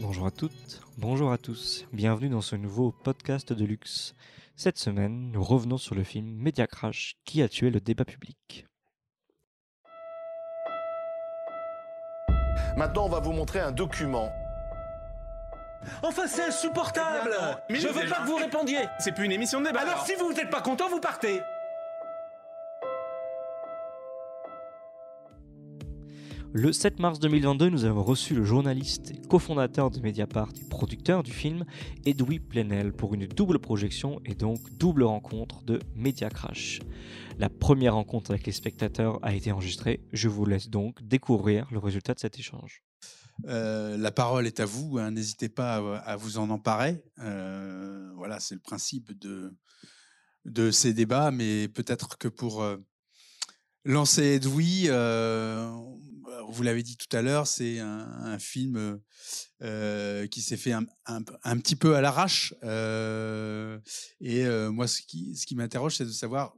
Bonjour à toutes, bonjour à tous, bienvenue dans ce nouveau podcast de luxe. Cette semaine, nous revenons sur le film Media Crash qui a tué le débat public. Maintenant, on va vous montrer un document. Enfin, c'est insupportable Mais Je veux pas que vous répondiez C'est plus une émission de débat. Alors, si vous n'êtes pas content, vous partez Le 7 mars 2022, nous avons reçu le journaliste cofondateur de Mediapart et producteur du film, Edoui Plenel, pour une double projection et donc double rencontre de Media Crash. La première rencontre avec les spectateurs a été enregistrée, je vous laisse donc découvrir le résultat de cet échange. Euh, la parole est à vous, hein, n'hésitez pas à, à vous en emparer. Euh, voilà, c'est le principe de, de ces débats, mais peut-être que pour euh, lancer Edoui, euh, vous l'avez dit tout à l'heure, c'est un, film euh, qui s'est fait un, petit peu à l'arrache. euh, et moi, ce qui, ce qui m'interroge, c'est de savoir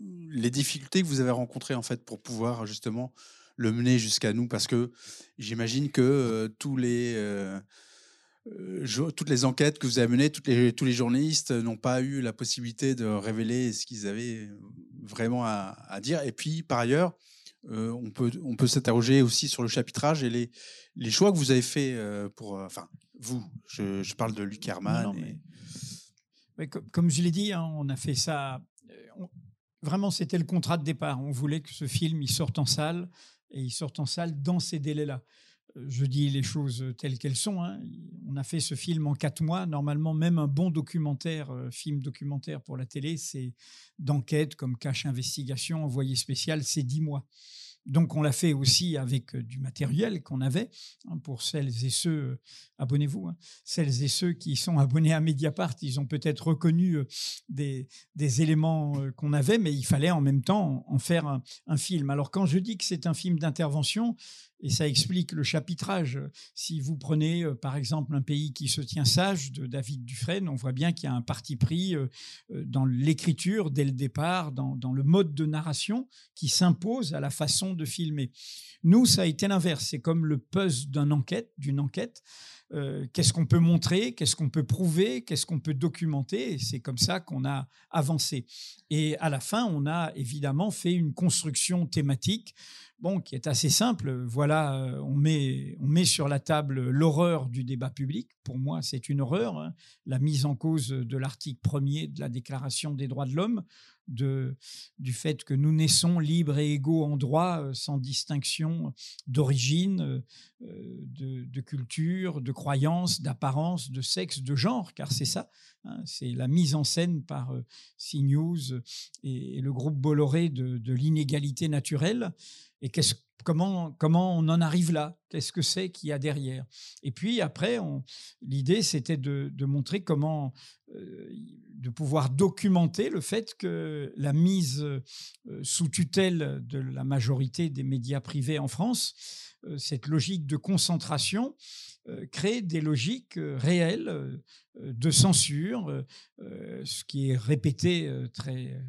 les difficultés que vous avez rencontrées en fait pour pouvoir justement le mener jusqu'à nous, parce que j'imagine que tous les euh, euh, toutes les enquêtes que vous avez menées, toutes les, tous les journalistes n'ont pas eu la possibilité de révéler ce qu'ils avaient vraiment à, à dire. Et puis, par ailleurs, euh, on peut, on peut s'interroger aussi sur le chapitrage et les, les choix que vous avez faits euh, pour. euh, Enfin, vous, je, je parle de Luc Hermann. Non, non, et- mais- Ouais, co- comme je l'ai dit, hein, on a fait ça. euh, on- vraiment, c'était le contrat de départ. On voulait que ce film il sorte en salle et il sorte en salle dans ces délais-là. Je dis les choses telles qu'elles sont. hein. On a fait ce film en quatre mois. Normalement, même un bon documentaire, euh, film documentaire pour la télé, c'est d'enquête comme Cache Investigation, Envoyé spécial, c'est dix mois. Donc, on l'a fait aussi avec euh, du matériel qu'on avait hein, pour celles et ceux. euh, Abonnez-vous. hein, celles et ceux qui sont abonnés à Mediapart, ils ont peut-être reconnu des, éléments qu'on avait, mais il fallait en même temps en faire un film. Alors quand je dis que c'est un film d'intervention, et ça explique le chapitrage, si vous prenez euh, par exemple un pays qui se tient sage de David Dufresne, on voit bien qu'il y a un parti pris euh, euh, dans l'écriture dès le départ, dans, le mode de narration qui s'impose à la façon de filmer. Nous, ça a été l'inverse. C'est comme le puzzle d'une enquête. Euh, qu'est-ce qu'on peut montrer, qu'est-ce qu'on peut prouver, qu'est-ce qu'on peut documenter. C'est comme ça qu'on a avancé. Et à la fin, on a évidemment fait une construction thématique, bon, qui est assez simple. Voilà, euh, on met, on met sur la table l'horreur du débat public. Pour moi, c'est une horreur. hein. La mise en cause de l'article premier de la Déclaration des droits de l'homme, de, du fait que nous naissons libres et égaux en droit, euh, sans distinction d'origine, euh, de, culture, de croyance, d'apparence, de sexe, de genre, car c'est ça. hein, c'est la mise en scène par euh, CNews et, le groupe Bolloré de l'inégalité naturelle. Et comment, on en arrive là? Qu'est-ce que c'est qu'il y a derrière? Et puis après, l'idée, c'était de, montrer comment, euh, de pouvoir documenter le fait que la mise euh, sous tutelle de la majorité des médias privés en France, euh, cette logique de concentration crée des logiques réelles de censure, ce qui est répété très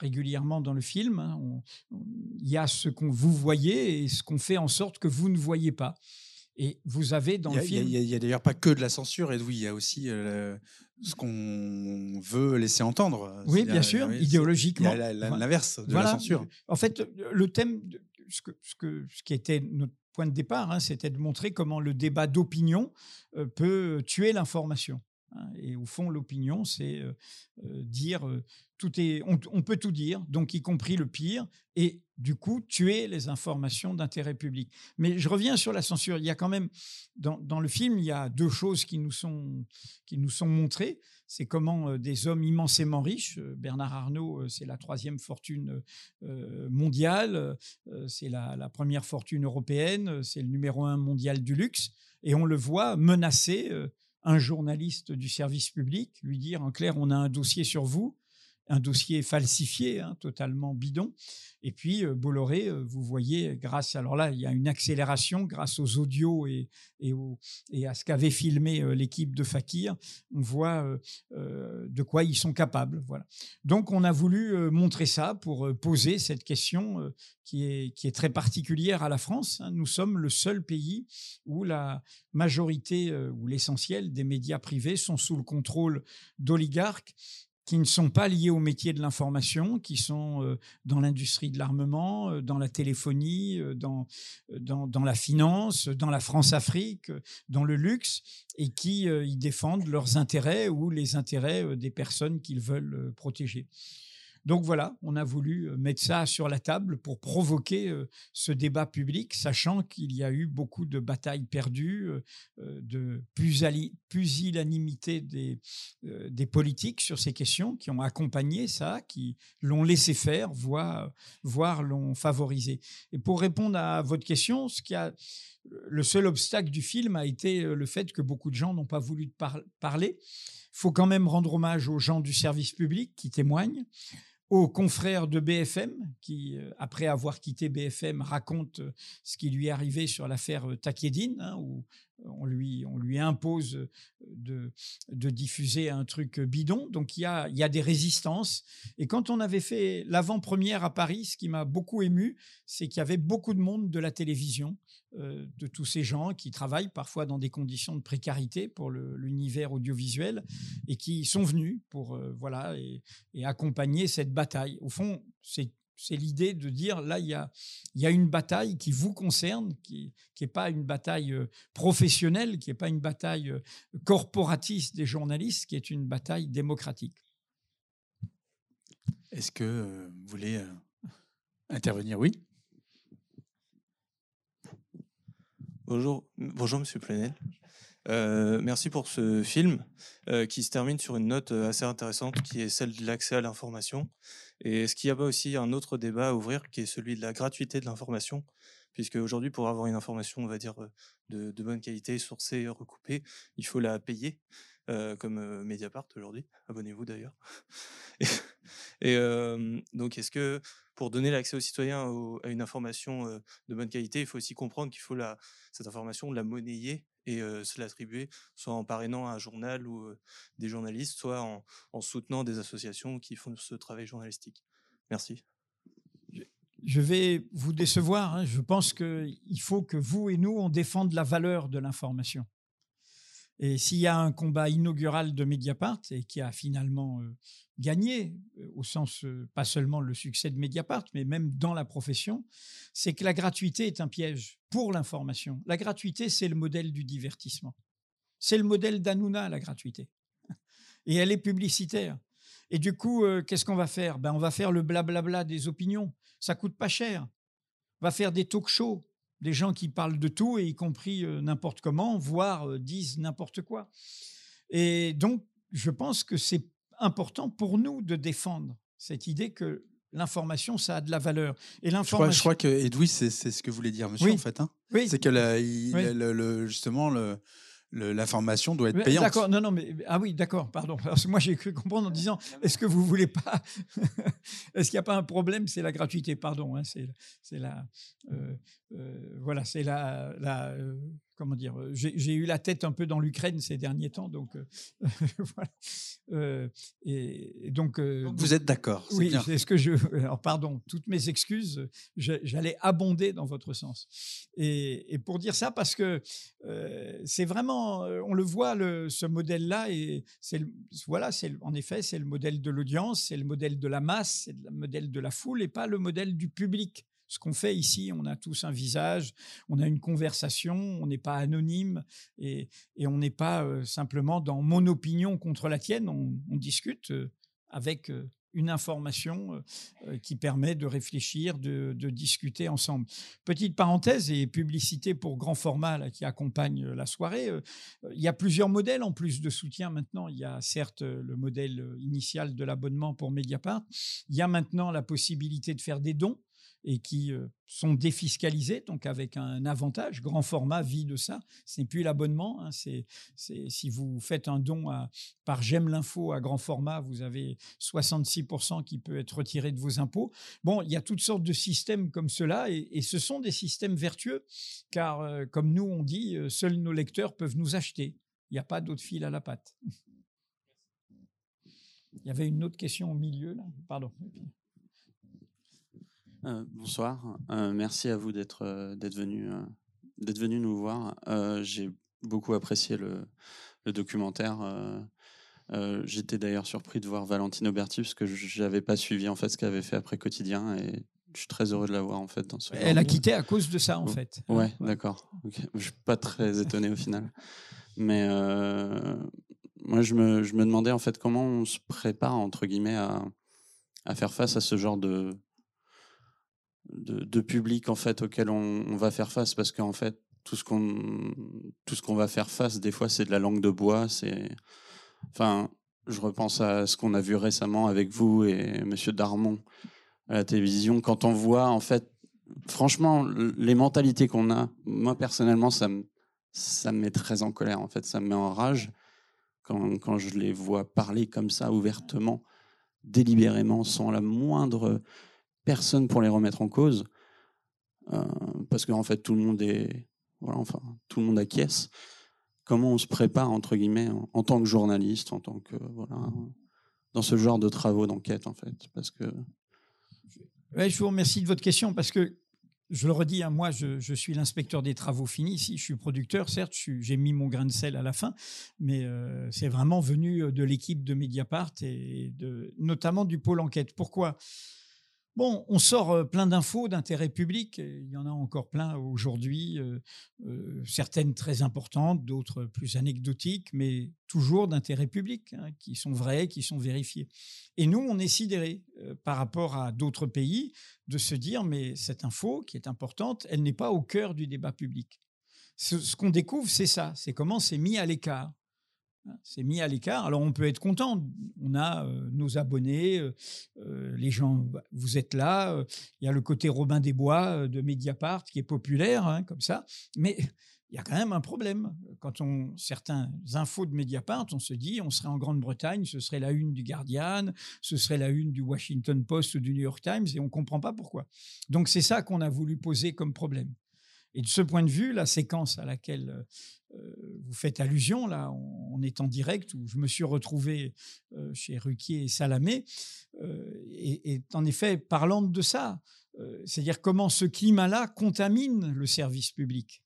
régulièrement dans le film. hein. On- on- Il y a ce qu'on vous voyez et ce qu'on fait en sorte que vous ne voyez pas. Et vous avez dans a, le film... il y a- d'ailleurs pas que de la censure, et oui, il y a aussi euh, ce qu'on veut laisser entendre. Oui, bien sûr, oui, idéologiquement. Il y a l'inverse de Voilà. la censure. En fait, le thème, de- ce, que, ce, que- ce qui était notre point de départ, hein, c'était de montrer comment le débat d'opinion euh, peut tuer l'information. Hein. Et au fond, l'opinion, c'est euh, euh, dire euh, tout est, on, peut tout dire, donc y compris le pire, et du coup tuer les informations d'intérêt public. Mais je reviens sur la censure. Il y a quand même dans, le film, il y a deux choses qui nous sont qui nous sont montrées. C'est comment des hommes immensément riches, Bernard Arnault, c'est la troisième fortune mondiale, c'est la, la première fortune européenne, c'est le numéro un mondial du luxe, et on le voit menacer un journaliste du service public, lui dire en clair, on a un dossier sur vous, un dossier falsifié, hein, totalement bidon. Et puis Bolloré, vous voyez, grâce alors là, il y a une accélération grâce aux audios et, et, et à ce qu'avait filmé l'équipe de Fakir, on voit de quoi ils sont capables. Voilà. Donc on a voulu montrer ça pour poser cette question qui est, qui est très particulière à la France. Hein. Nous sommes le seul pays où la majorité ou l'essentiel des médias privés sont sous le contrôle d'oligarques qui ne sont pas liés au métier de l'information, qui sont euh, dans l'industrie de l'armement, euh, dans la téléphonie, euh, dans, dans, dans, la finance, dans la France-Afrique, dans le luxe, et qui y défendent leurs intérêts ou les intérêts des personnes qu'ils veulent protéger. Donc voilà, on a voulu mettre ça sur la table pour provoquer ce débat public, sachant qu'il y a eu beaucoup de batailles perdues, de pusillanimité des, politiques sur ces questions qui ont accompagné ça, qui l'ont laissé faire, voire, voire l'ont favorisé. Et pour répondre à votre question, ce qui a le seul obstacle du film a été le fait que beaucoup de gens n'ont pas voulu parler. Il faut quand même rendre hommage aux gens du service public qui témoignent, aux confrères de BFM, qui, euh, après avoir quitté BFM, raconte euh, ce qui lui est arrivé sur l'affaire euh, Takedine, hein, on lui, on lui impose de, de, diffuser un truc bidon. Donc il y, a, y a des résistances. Et quand on avait fait l'avant-première à Paris, ce qui m'a beaucoup ému, c'est qu'il y avait beaucoup de monde de la télévision, de tous ces gens qui travaillent parfois dans des conditions de précarité pour l'univers audiovisuel et qui sont venus pour voilà et accompagner cette bataille. Au fond, c'est c'est l'idée de dire, là, il y a, il y a une bataille qui vous concerne, qui n'est pas une bataille euh, professionnelle, qui n'est pas une bataille euh, corporatiste des journalistes, qui est une bataille démocratique. Est-ce que euh, vous voulez intervenir? Oui. Bonjour, bonjour Monsieur Plenel. merci pour ce film qui se termine sur une note assez intéressante qui est celle de l'accès à l'information. Et est-ce qu'il y a pas aussi un autre débat à ouvrir qui est celui de la gratuité de l'information? Puisque aujourd'hui, pour avoir une information, on va dire, de, bonne qualité, sourcée, recoupée, il faut la payer, comme Mediapart aujourd'hui. Abonnez-vous d'ailleurs. Et, donc, est-ce que pour donner l'accès aux citoyens à une information de bonne qualité, il faut aussi comprendre qu'il faut cette information la monnayer et se l'attribuer, soit en parrainant un journal ou des journalistes, soit en, soutenant des associations qui font ce travail journalistique. Merci. Je vais vous décevoir. Hein. Je pense qu'il faut que vous et nous, on défende la valeur de l'information. Et s'il y a un combat inaugural de Mediapart et qui a finalement gagné, au sens pas seulement le succès de Mediapart, mais même dans la profession, c'est que la gratuité est un piège pour l'information. La gratuité, c'est le modèle du divertissement. C'est le modèle d'Anouna, la gratuité. Et elle est publicitaire. Et du coup, qu'est-ce qu'on va faire? Ben, On va faire le blablabla des opinions. Ça coûte pas cher. On va faire des talk shows, des gens qui parlent de tout, et y compris n'importe comment, voire disent n'importe quoi. Et donc, je pense que c'est important pour nous de défendre cette idée que l'information, ça a de la valeur. Et l'information... Je, crois, que Edoui, c'est ce que voulait dire monsieur, en fait. Hein oui. C'est que le, justement, le, l'information doit être payante. D'accord, non, non, mais ah oui, d'accord, pardon. Parce que moi, j'ai cru comprendre en disant, est-ce que vous voulez pas, est-ce qu'il n'y a pas un problème C'est la gratuité, pardon. Hein, c'est, la, euh, euh, voilà, c'est la, la euh, comment dire, j'ai eu la tête un peu dans l'Ukraine ces derniers temps, donc voilà. et, donc, vous êtes d'accord Oui, c'est ce que je. Alors pardon, toutes mes excuses, j'allais abonder dans votre sens. Et, et, pour dire ça, parce que c'est vraiment, on le voit, le, ce modèle-là, et c'est voilà, c'est en effet, c'est le modèle de l'audience, c'est le modèle de la masse, c'est le modèle de la foule, et pas le modèle du public ce qu'on fait ici, on a tous un visage, on a une conversation, on n'est pas anonyme et, on n'est pas euh, simplement dans mon opinion contre la tienne, on, discute euh, avec euh, une information qui permet de réfléchir, de, discuter ensemble. Petite parenthèse et publicité pour grand format qui accompagne la soirée. il y a plusieurs modèles en plus de soutien maintenant. Il y a certes le modèle initial de l'abonnement pour Mediapart. Il y a maintenant la possibilité de faire des dons et qui sont défiscalisés, donc avec un avantage. Grand format vit de ça. Ce n'est plus l'abonnement. hein, c'est, si vous faites un don par J'aime l'info à grand format, vous avez 66% qui peut être retiré de vos impôts. Bon, il y a toutes sortes de systèmes comme cela et, et ce sont des systèmes vertueux car, comme nous on dit, seuls nos lecteurs peuvent nous acheter. Il n'y a pas d'autre fil à la patte. Il y avait une autre question au milieu là. Pardon. Euh, bonsoir, Euh, merci à vous d'être euh, d'être venu euh, d'être venu nous voir. Euh, J'ai beaucoup apprécié le, le documentaire. euh, euh, J'étais d'ailleurs surpris de voir Valentino Berti parce que je n'avais pas suivi en fait ce qu'elle avait fait après Quotidien et je suis très heureux de la voir en fait dans ce. Elle a quitté à cause de ça en Oh, fait. Ouais, d'accord. ok. Je suis pas très étonné au final. Mais euh, moi, je me, je me demandais en fait comment on se prépare entre guillemets à, à faire face à ce genre de, de, public en fait auquel on, va faire face parce qu'en fait tout ce qu'on tout ce qu'on va faire face des fois c'est de la langue de bois. C'est enfin je repense à ce qu'on a vu récemment avec vous et Monsieur Darmon à la télévision quand on voit en fait franchement, les mentalités qu'on a, moi personnellement, ça me, ça me met très en colère. En fait, ça me met en rage quand, quand je les vois parler comme ça, ouvertement, délibérément, sans la moindre personne pour les remettre en cause. Euh, parce qu'en fait, tout le monde est, voilà, enfin, tout le monde acquiesce. Comment on se prépare entre guillemets en, en tant que journaliste, en tant que voilà, dans ce genre de travaux d'enquête en fait, parce que je vous remercie de votre question parce que je le redis, hein, moi, je, je suis l'inspecteur des travaux finis ici. Je suis producteur, certes, j'ai mis mon grain de sel à la fin, mais euh, c'est vraiment venu de l'équipe de Mediapart et de, notamment du pôle enquête. Pourquoi? Bon, on sort euh, plein d'infos d'intérêt public. Il y en a encore plein aujourd'hui, euh, euh, certaines très importantes, d'autres plus anecdotiques, mais toujours d'intérêt public, hein, qui sont vraies, qui sont vérifiées. Et nous, on est sidérés par rapport à d'autres pays de se dire, mais cette info qui est importante, elle n'est pas au cœur du débat public. Ce qu'on découvre, c'est ça, c'est comment c'est mis à l'écart. Hein, C'est mis à l'écart. Alors on peut être content. On a euh, nos abonnés, euh, euh, les gens, bah, vous êtes là. Il y a le côté Robin des Bois de Mediapart qui est populaire, hein, comme ça. Mais il y a quand même un problème. Quand on certains infos de Mediapart, on se dit, on serait en Grande-Bretagne, ce serait la une du Guardian, ce serait la une du Washington Post ou du New York Times, et on comprend pas pourquoi. Donc c'est ça qu'on a voulu poser comme problème. Et de ce point de vue, la séquence à laquelle euh, vous faites allusion, là, on, on est en direct, où je me suis retrouvé euh, chez Ruquier et Salamé, euh, et, et en effet parlante de ça, euh, c'est-à-dire comment ce climat-là contamine le service public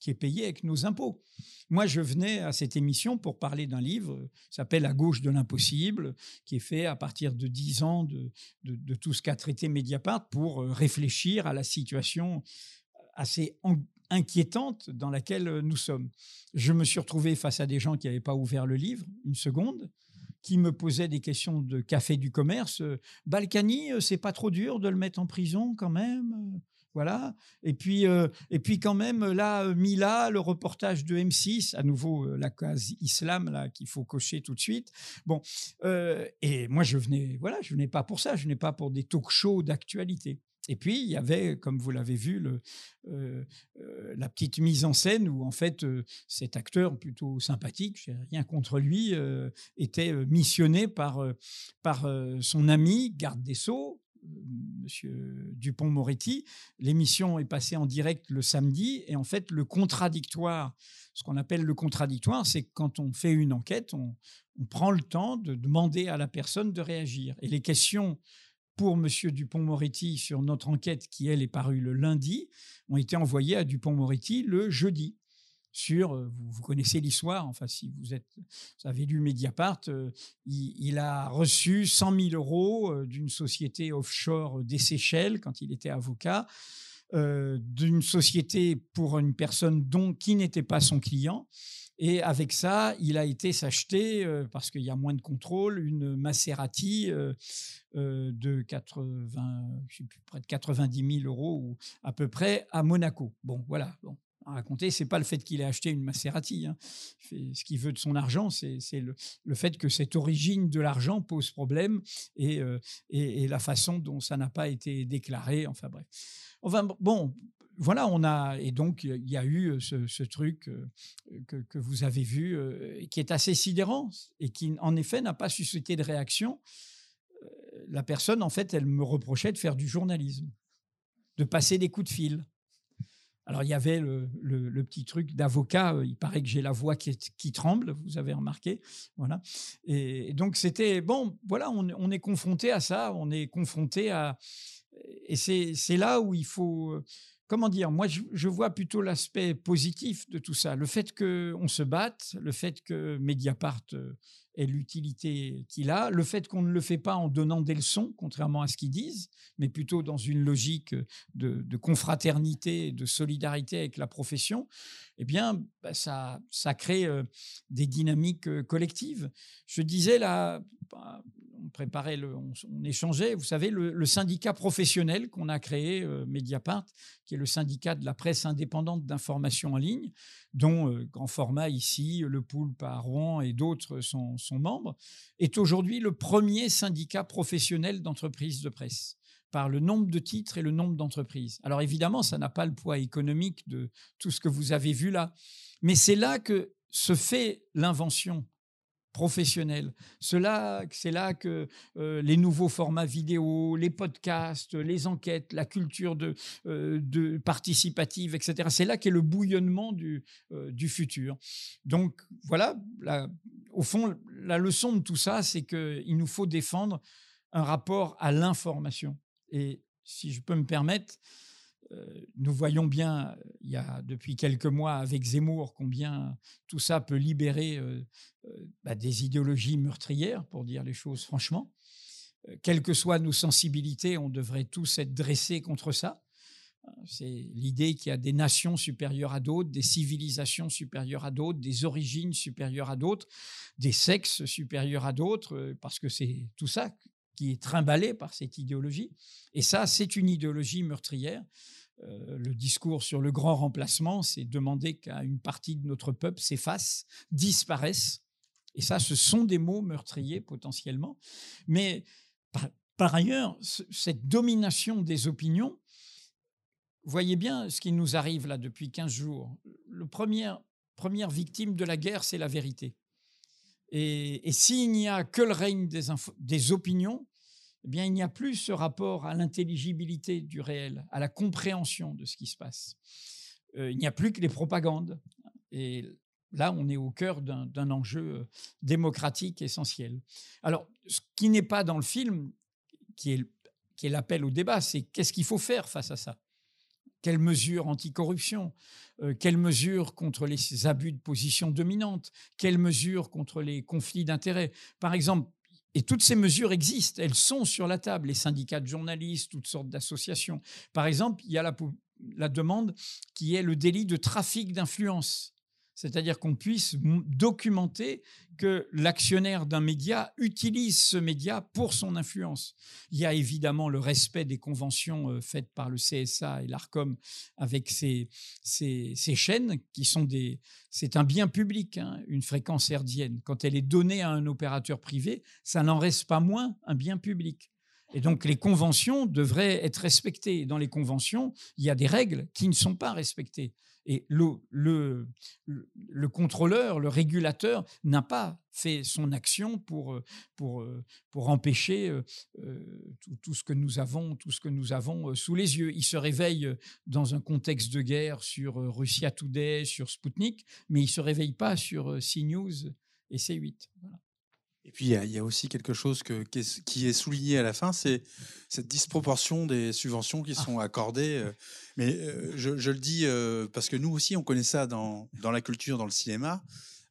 qui est payé avec nos impôts. Moi, je venais à cette émission pour parler d'un livre qui s'appelle À gauche de l'impossible, qui est fait à partir de dix ans de, tout ce qu'a traité Mediapart pour euh, réfléchir à la situation assez inquiétante dans laquelle euh, nous sommes. Je me suis retrouvé face à des gens qui n'avaient pas ouvert le livre une seconde, qui me posaient des questions de café du commerce. Euh, Balkany, euh, c'est pas trop dur de le mettre en prison quand même voilà. Et puis, et puis quand même, là, Mila, le reportage de M6, à nouveau la case islam là qu'il faut cocher tout de suite. Bon, et moi je venais, voilà, je venais pas pour ça, je venais pas pour des talk-shows d'actualité. Et puis il y avait, comme vous l'avez vu, euh, euh, la petite mise en scène où en fait euh, cet acteur plutôt sympathique, j'ai rien contre lui, était missionné par par son ami garde des sceaux, Monsieur Dupont-Moretti. L'émission est passée en direct le samedi et en fait le contradictoire, ce qu'on appelle le contradictoire, c'est quand on fait une enquête, on, on prend le temps de demander à la personne de réagir. Et les questions pour Monsieur Dupont-Moretti sur notre enquête, qui elle est parue le lundi, ont été envoyées à Dupont-Moretti le jeudi. Sur, euh, vous, vous connaissez l'histoire, enfin si vous êtes, vous avez lu Mediapart, euh, il, a reçu 100 000 euros euh, d'une société offshore des Seychelles quand il était avocat, d'une société pour une personne dont qui n'était pas son client. Et avec ça, il a été s'acheter, euh, parce qu'il y a moins de contrôle, une Maserati euh, euh, de 80, je sais plus, près de 90 000 euros ou à peu près à Monaco. Bon, voilà. Bon. à raconter. C'est pas le fait qu'il ait acheté une Maserati. hein. Ce qu'il veut de son argent, c'est le, fait que cette origine de l'argent pose problème et, la façon dont ça n'a pas été déclaré. Enfin bref. Bon, voilà, on a et donc il y a eu ce, truc que, vous avez vu qui est assez sidérant et qui en effet n'a pas suscité de réaction. La personne, en fait, elle me reprochait de faire du journalisme, de passer des coups de fil. Alors, il y avait le, petit truc d'avocat. Il paraît que j'ai la voix qui, tremble, vous avez remarqué. Voilà. Et, donc, c'était bon, voilà, on, est confronté à ça, on est confronté à. Et c'est là où il faut. Comment dire Moi, je, vois plutôt l'aspect positif de tout ça. Le fait qu'on se batte, le fait que Mediapart euh, ait l'utilité qu'il a, le fait qu'on ne le fait pas en donnant des leçons, contrairement à ce qu'ils disent, mais plutôt dans une logique de, confraternité, de solidarité avec la profession, eh bien, bah, ça, crée des dynamiques collectives. Je disais là, bah, on préparait, on, échangeait, vous savez, le, syndicat professionnel qu'on a créé, Mediapart, qui est le syndicat de la presse indépendante d'information en ligne, dont Grand Format ici, Le Poulpe à Rouen et d'autres sont, sont membres, est aujourd'hui le premier syndicat professionnel d'entreprises de presse par le nombre de titres et le nombre d'entreprises. Alors évidemment, ça n'a pas le poids économique de tout ce que vous avez vu là, mais c'est là que se fait l'invention professionnelle. C'est là que euh, les nouveaux formats vidéo, les podcasts, les enquêtes, la culture de, euh, participative, etc. C'est là qu'est le bouillonnement du, euh, futur. Donc voilà, au fond, la leçon de tout ça, c'est qu'il nous faut défendre un rapport à l'information. Et si je peux me permettre, euh, nous voyons bien, euh, il y a depuis quelques mois avec Zemmour, combien tout ça peut libérer euh, bah, des idéologies meurtrières, pour dire les choses franchement. Quelles que soient nos sensibilités, on devrait tous être dressés contre ça. C'est l'idée qu'il y a des nations supérieures à d'autres, des civilisations supérieures à d'autres, des origines supérieures à d'autres, des sexes supérieurs à d'autres, parce que c'est tout ça qui est trimballé par cette idéologie. Et ça, c'est une idéologie meurtrière. Euh, le discours sur le grand remplacement, c'est demander qu'à une partie de notre peuple s'efface, disparaisse. Et ça, ce sont des mots meurtriers potentiellement. Mais par, par ailleurs, ce- cette domination des opinions, voyez bien ce qui nous arrive là depuis 15 jours. Le premier, première victime de la guerre, c'est la vérité. Et, s'il n'y a que le règne des, opinions, eh bien, il n'y a plus ce rapport à l'intelligibilité du réel, à la compréhension de ce qui se passe. Euh, il n'y a plus que les propagandes. Et là, on est au cœur d'un enjeu euh, démocratique essentiel. Alors, ce qui n'est pas dans le film, qui qui est l'appel au débat, c'est qu'est-ce qu'il faut faire face à ça? Quelles mesures anticorruption? Euh, Quelles mesures contre les abus de position dominante? Quelles mesures contre les conflits d'intérêts? Par exemple, et toutes ces mesures existent, elles sont sur la table, les syndicats de journalistes, toutes sortes d'associations. Par exemple, il y a la, demande qui est le délit de trafic d'influence, c'est-à-dire qu'on puisse documenter que l'actionnaire d'un média utilise ce média pour son influence. Il y a évidemment le respect des conventions euh, faites par le CSA et l'ARCOM avec ces, chaînes qui sont des... C'est un bien public, hein, une fréquence hertzienne. Quand elle est donnée à un opérateur privé, ça n'en reste pas moins un bien public. Et donc les conventions devraient être respectées. Dans les conventions, il y a des règles qui ne sont pas respectées. Et le, le, le- le contrôleur, le régulateur n'a pas fait son action pour, euh, euh, empêcher euh, tout, ce que nous avons, tout ce que nous avons sous les yeux. Il se réveille dans un contexte de guerre sur Russia Today, sur Sputnik, mais il ne se réveille pas sur CNews et C8. Voilà. Et puis, il y, a- aussi quelque chose que, qui, est, qui est souligné à la fin, c'est cette disproportion des subventions qui sont accordées. euh. Mais euh, je, je le dis euh, parce que nous aussi, on connaît ça dans, dans la culture, dans le cinéma.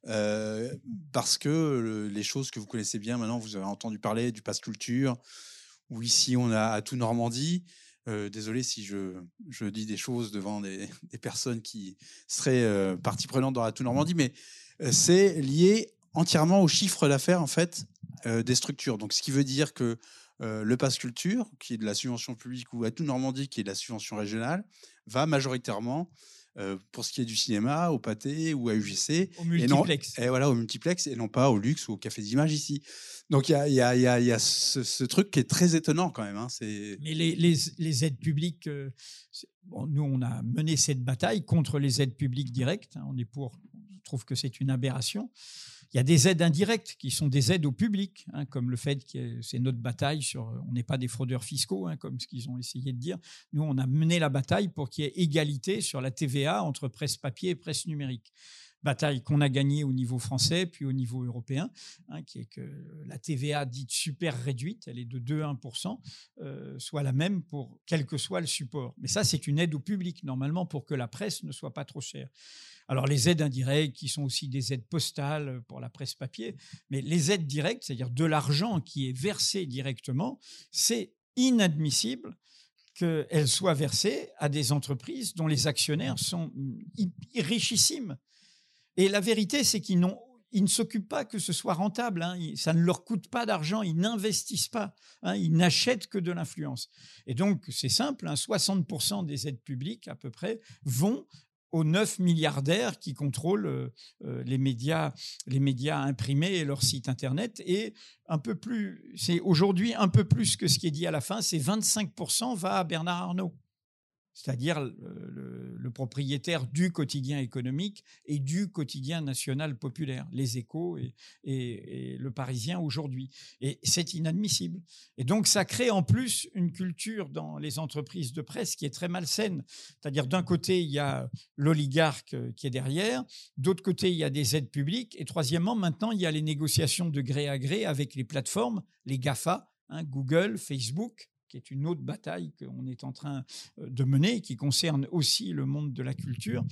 euh, parce que le- les choses que vous connaissez bien maintenant, vous avez entendu parler du pass culture, ou ici on a à tout Normandie. Euh, désolé si je, je dis des choses devant des, des personnes qui seraient euh, partie prenante dans la tout Normandie, mais c'est lié entièrement au chiffre d'affaires en fait euh, des structures. Donc, ce qui veut dire que euh, le pass culture, qui est de la subvention publique, ou à tout Normandie, qui est de la subvention régionale, va majoritairement euh, pour ce qui est du cinéma, au pâté ou à UGC. Au Et non- multiplex. Et voilà, au multiplex, et non pas au luxe ou au café d'image ici. Donc il y a, il y a- il y a- il y a ce, ce truc qui est très étonnant quand même. hein. C'est Mais les, les- les aides publiques, euh, bon, nous, on a mené cette bataille contre les aides publiques directes. hein. on est pour, je trouve que c'est une aberration. Il y a des aides indirectes qui sont des aides au public, hein, comme le fait que c'est notre bataille sur. On n'est pas des fraudeurs fiscaux, hein, comme ce qu'ils ont essayé de dire. Nous, on a mené la bataille pour qu'il y ait égalité sur la TVA entre presse papier et presse numérique. Bataille qu'on a gagnée au niveau français, puis au niveau européen, hein, qui est que la TVA dite super réduite, elle est de 2-1%, euh, soit la même pour quel que soit le support. Mais ça, c'est une aide au public, normalement, pour que la presse ne soit pas trop chère. Alors, les aides indirectes, qui sont aussi des aides postales pour la presse papier, mais les aides directes, c'est-à-dire de l'argent qui est versé directement, c'est inadmissible qu'elles soient versées à des entreprises dont les actionnaires sont hi- richissimes. Et la vérité, c'est qu'ils n'ont ils ne s'occupent pas que ce soit rentable. hein. Ça ne leur coûte pas d'argent. Ils n'investissent pas. hein. Ils n'achètent que de l'influence. Et donc, c'est simple. hein, 60% des aides publiques, à peu près, vont aux 9 milliardaires qui contrôlent euh, euh, les médias, les médias imprimés et leurs sites internet. Et un peu plus, c'est aujourd'hui un peu plus que ce qui est dit à la fin, c'est 25% va à Bernard Arnault c'est-à-dire le, propriétaire du quotidien économique et du quotidien national populaire, les échos et, le Parisien aujourd'hui. Et c'est inadmissible. Et donc ça crée en plus une culture dans les entreprises de presse qui est très malsaine. C'est-à-dire d'un côté, il y a l'oligarque qui est derrière, d'autre côté, il y a des aides publiques, et troisièmement, maintenant, il y a les négociations de gré à gré avec les plateformes, les GAFA, hein, Google, Facebook qui est une autre bataille qu'on est en train euh, de mener, qui concerne aussi le monde de la culture.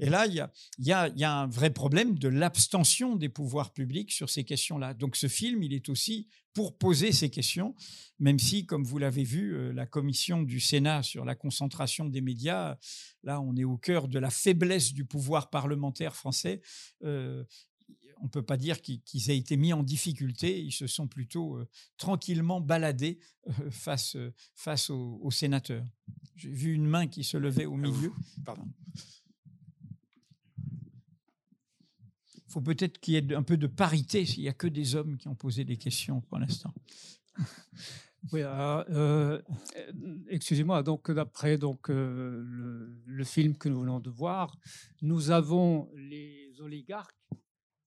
Et là, il y a, un vrai problème de l'abstention des pouvoirs publics sur ces questions-là. Donc ce film, il est aussi pour poser ces questions, même si, comme vous l'avez vu, euh, la commission du Sénat sur la concentration des médias, là, on est au cœur de la faiblesse du pouvoir parlementaire français. Euh, on ne peut pas dire qu'ils aient été mis en difficulté, ils se sont plutôt euh, tranquillement baladés euh, face, euh, face aux, aux sénateurs. J'ai vu une main qui se levait au milieu. Pardon. Il faut peut-être qu'il y ait un peu de parité s'il n'y a que des hommes qui ont posé des questions pour l'instant. Oui, euh, excusez-moi. Donc, d'après donc euh, le, le film que nous venons de voir, nous avons les oligarques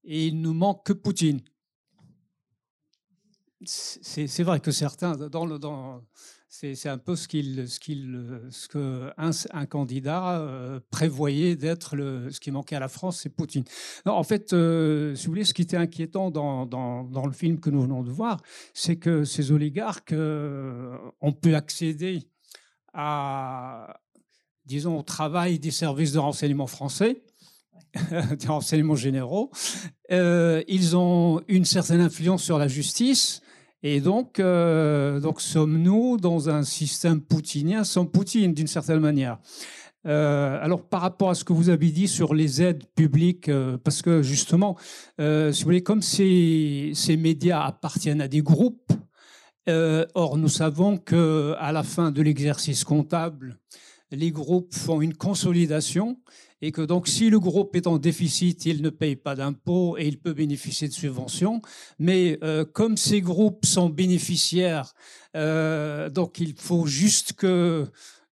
et il nous manque que Poutine. C'est vrai que certains, c'est un peu ce qu'il, ce qu'il, ce que candidat euh, prévoyait d'être le, ce qui manquait à la France, c'est Poutine. En fait, euh, si vous voulez, ce qui était inquiétant dans, dans, dans le film que nous venons de voir, c'est que ces oligarques euh, ont pu accéder à, disons, au travail des services de renseignement français, des renseignements généraux. Euh, ils ont une certaine influence sur la justice. Et donc, euh, donc sommes-nous dans un système poutinien sans Poutine, d'une certaine manière? Euh, alors, par rapport à ce que vous avez dit sur les aides publiques, parce que justement, si vous voulez, comme ces, ces médias appartiennent à des groupes, or nous savons que à la fin de l'exercice comptable, les groupes font une consolidation et que donc si le groupe est en déficit, il ne paye pas d'impôts et il peut bénéficier de subventions. Mais euh, comme ces groupes sont bénéficiaires, euh, donc il faut juste que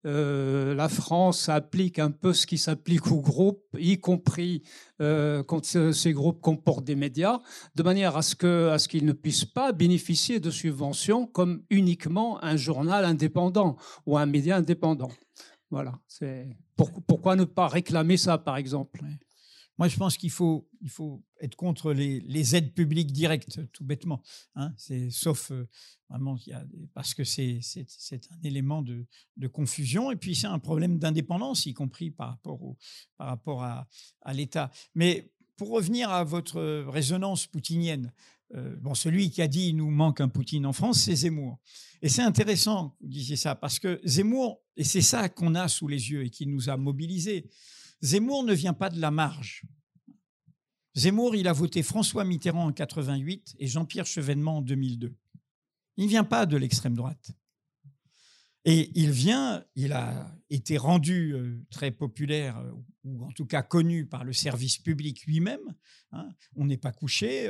euh, la France applique un peu ce qui s'applique aux groupes, y compris quand ce- ces groupes comportent des médias, de manière à ce à ce qu'ils ne puissent pas bénéficier de subventions comme uniquement un journal indépendant ou un média indépendant. Voilà. C'est pour- pourquoi ne pas réclamer ça, par exemple? Moi, je pense qu'il faut, il faut être contre les, les aides publiques directes, tout bêtement. hein. C'est sauf euh, vraiment il y a parce que c'est c'est c'est un élément de, de confusion et puis c'est un problème d'indépendance, y compris par rapport au par rapport à, à l'État. Mais pour revenir à votre résonance poutinienne, euh, celui qui a dit il nous manque un Poutine en France, c'est Zemmour. Et c'est intéressant que vous disiez ça parce que Zemmour, et c'est ça qu'on a sous les yeux et qui nous a mobilisés. Zemmour ne vient pas de la marge. Zemmour, il a voté François Mitterrand en 88 et Jean-Pierre Chevènement en 2002. Il ne vient pas de l'extrême droite. Et il vient, il a été rendu euh, très populaire, euh, ou en tout cas connu par le service public lui-même. hein. On n'est pas couché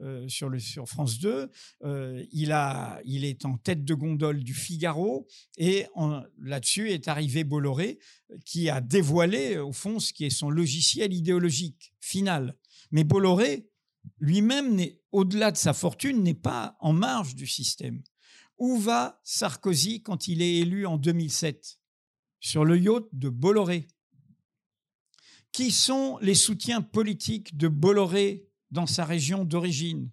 euh, sur, France 2. Euh, il, a, il est en tête de gondole du Figaro. Et là-dessus est arrivé Bolloré, qui a dévoilé, au fond, ce qui est son logiciel idéologique final. Mais Bolloré, lui-même, au-delà de sa fortune, n'est pas en marge du système. Où va Sarkozy quand il est élu en 2007 Sur le yacht de Bolloré. Qui sont les soutiens politiques de Bolloré dans sa région d'origine?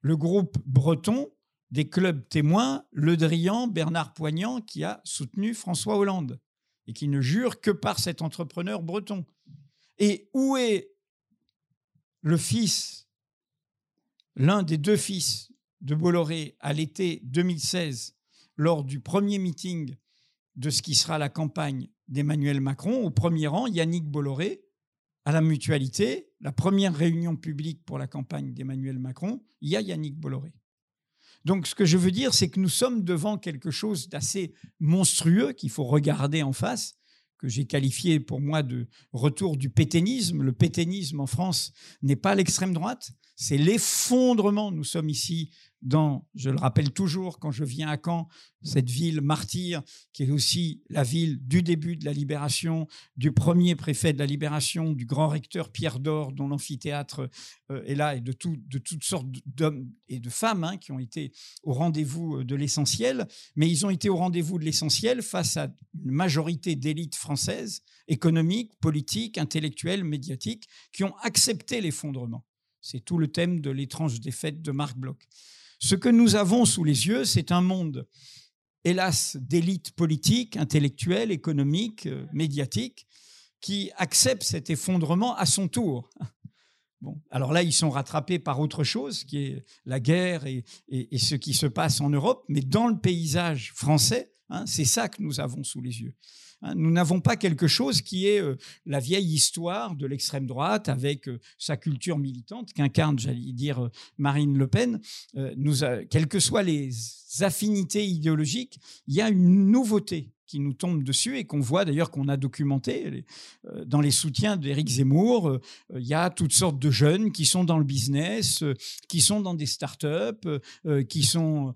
Le groupe breton des clubs témoins, Le Drian, Bernard Poignant, qui a soutenu François Hollande et qui ne jure que par cet entrepreneur breton. Et où est le fils, l'un des deux fils de Bolloré à l'été 2016, lors du premier meeting de ce qui sera la campagne d'Emmanuel Macron, au premier rang, Yannick Bolloré, à la mutualité, la première réunion publique pour la campagne d'Emmanuel Macron, il y a Yannick Bolloré. Donc ce que je veux dire, c'est que nous sommes devant quelque chose d'assez monstrueux qu'il faut regarder en face, que j'ai qualifié pour moi de retour du pétainisme. Le pétainisme en France n'est pas l'extrême droite, c'est l'effondrement. Nous sommes ici dans, je le rappelle toujours quand je viens à Caen, cette ville martyre qui est aussi la ville du début de la libération, du premier préfet de la libération, du grand recteur Pierre Dor, dont l'amphithéâtre euh, est là, et de, tout- de toutes sortes d'hommes et de femmes hein, qui ont été au rendez-vous euh, de l'essentiel. Mais ils ont été au rendez-vous de l'essentiel face à une majorité d'élites françaises, économiques, politiques, intellectuelles, médiatiques, qui ont accepté l'effondrement. C'est tout le thème de l'étrange défaite de Marc Bloch. Ce que nous avons sous les yeux, c'est un monde, hélas, d'élites politiques, intellectuelles, économiques, euh, médiatiques, qui acceptent cet effondrement à son tour. Bon, alors là, ils sont rattrapés par autre chose, qui est la guerre et ce qui se passe en Europe, mais dans le paysage français, hein, c'est ça que nous avons sous les yeux. Hein, Nous n'avons pas quelque chose qui est euh, la vieille histoire de l'extrême droite avec euh, sa culture militante qu'incarne, j'allais dire, euh, Marine Le Pen. Quelles que soient les affinités idéologiques, il y a une nouveauté qui nous tombe dessus et qu'on voit d'ailleurs qu'on a documenté euh, dans les soutiens d'Éric Zemmour. euh, euh, Il y a toutes sortes de jeunes qui sont dans le business, qui sont dans des startups, qui sont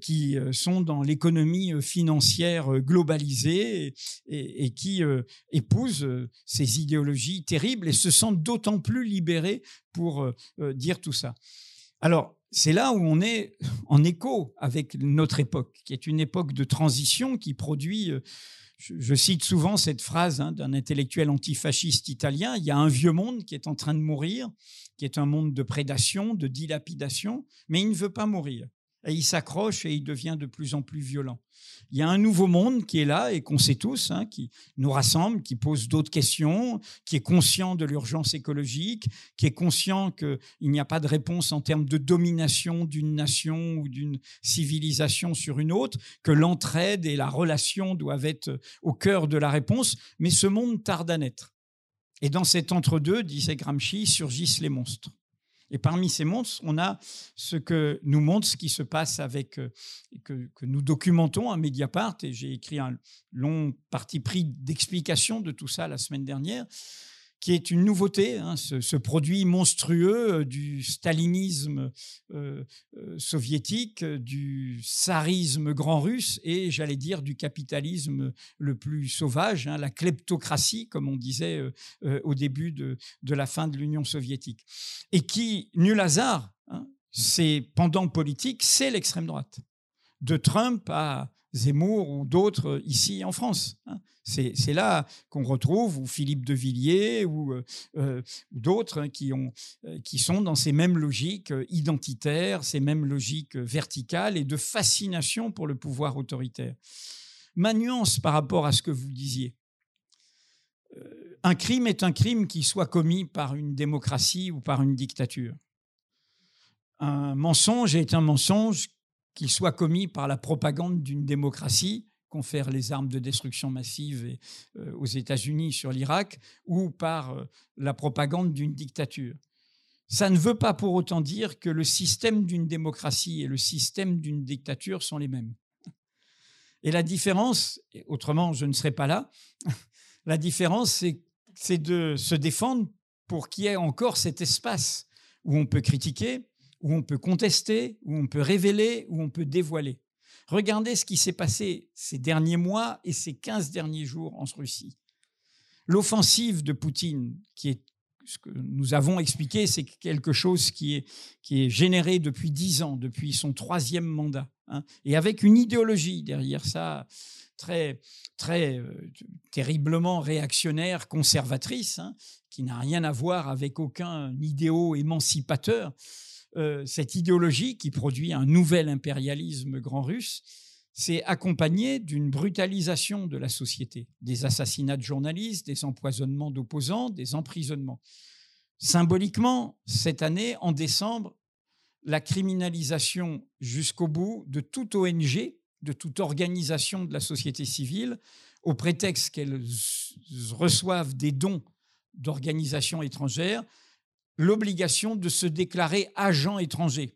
qui sont dans l'économie financière globalisée et, et- qui épousent ces idéologies terribles et se sentent d'autant plus libérés pour dire tout ça. Alors, c'est là où on est en écho avec notre époque, qui est une époque de transition qui produit, euh, je, cite souvent cette phrase hein, d'un intellectuel antifasciste italien, il y a un vieux monde qui est en train de mourir, qui est un monde de prédation, de dilapidation, mais il ne veut pas mourir. Il s'accroche et il devient de plus en plus violent. Il y a un nouveau monde qui est là et qu'on sait tous, hein, qui nous rassemble, qui pose d'autres questions, qui est conscient de l'urgence écologique, qui est conscient qu'il n'y a pas de réponse en termes de domination d'une nation ou d'une civilisation sur une autre, que l'entraide et la relation doivent être au cœur de la réponse, mais ce monde tarde à naître. Et dans cet entre-deux, disait Gramsci, surgissent les monstres. Et parmi ces monstres, on a ce que nous montre ce qui se passe avec, euh, que, que nous documentons à Mediapart, et j'ai écrit un long parti pris d'explication de tout ça la semaine dernière, qui est une nouveauté, hein, ce, produit monstrueux euh, du stalinisme euh, euh, soviétique, du tsarisme grand russe et, j'allais dire, du capitalisme le plus sauvage, hein, la kleptocratie, comme on disait au début de, de la fin de l'Union soviétique. Et qui, nul hasard, hein, c'est pendant politique, c'est l'extrême droite. De Trump à Zemmour ou d'autres euh, ici en France. hein. C'est là qu'on retrouve, ou Philippe de Villiers, ou, euh, euh, d'autres hein, qui, qui sont dans ces mêmes logiques identitaires, ces mêmes logiques verticales et de fascination pour le pouvoir autoritaire. Ma nuance par rapport à ce que vous disiez. Un crime est un crime qui soit commis par une démocratie ou par une dictature. Un mensonge est un mensonge qu'il soit commis par la propagande d'une démocratie, confère les armes de destruction massive euh, aux États-Unis sur l'Irak, ou par euh, la propagande d'une dictature. Ça ne veut pas pour autant dire que le système d'une démocratie et le système d'une dictature sont les mêmes. Et la différence, autrement je ne serais pas là, la différence c'est de se défendre pour qu'il y ait encore cet espace où on peut critiquer, où on peut contester, où on peut révéler, où on peut dévoiler. Regardez ce qui s'est passé ces derniers mois et ces 15 derniers jours en Russie. L'offensive de Poutine, qui est ce que nous avons expliqué, c'est quelque chose qui est, qui est généré depuis dix ans, depuis son troisième mandat, hein, et avec une idéologie derrière ça très, très euh, terriblement réactionnaire, conservatrice, hein, qui n'a rien à voir avec aucun idéo émancipateur. Euh, cette idéologie qui produit un nouvel impérialisme grand russe, c'est accompagné d'une brutalisation de la société, des assassinats de journalistes, des empoisonnements d'opposants, des emprisonnements. Symboliquement, cette année, en décembre, la criminalisation jusqu'au bout de toute ONG, de toute organisation de la société civile, au prétexte qu'elles reçoivent des dons d'organisations étrangères, l'obligation de se déclarer agent étranger.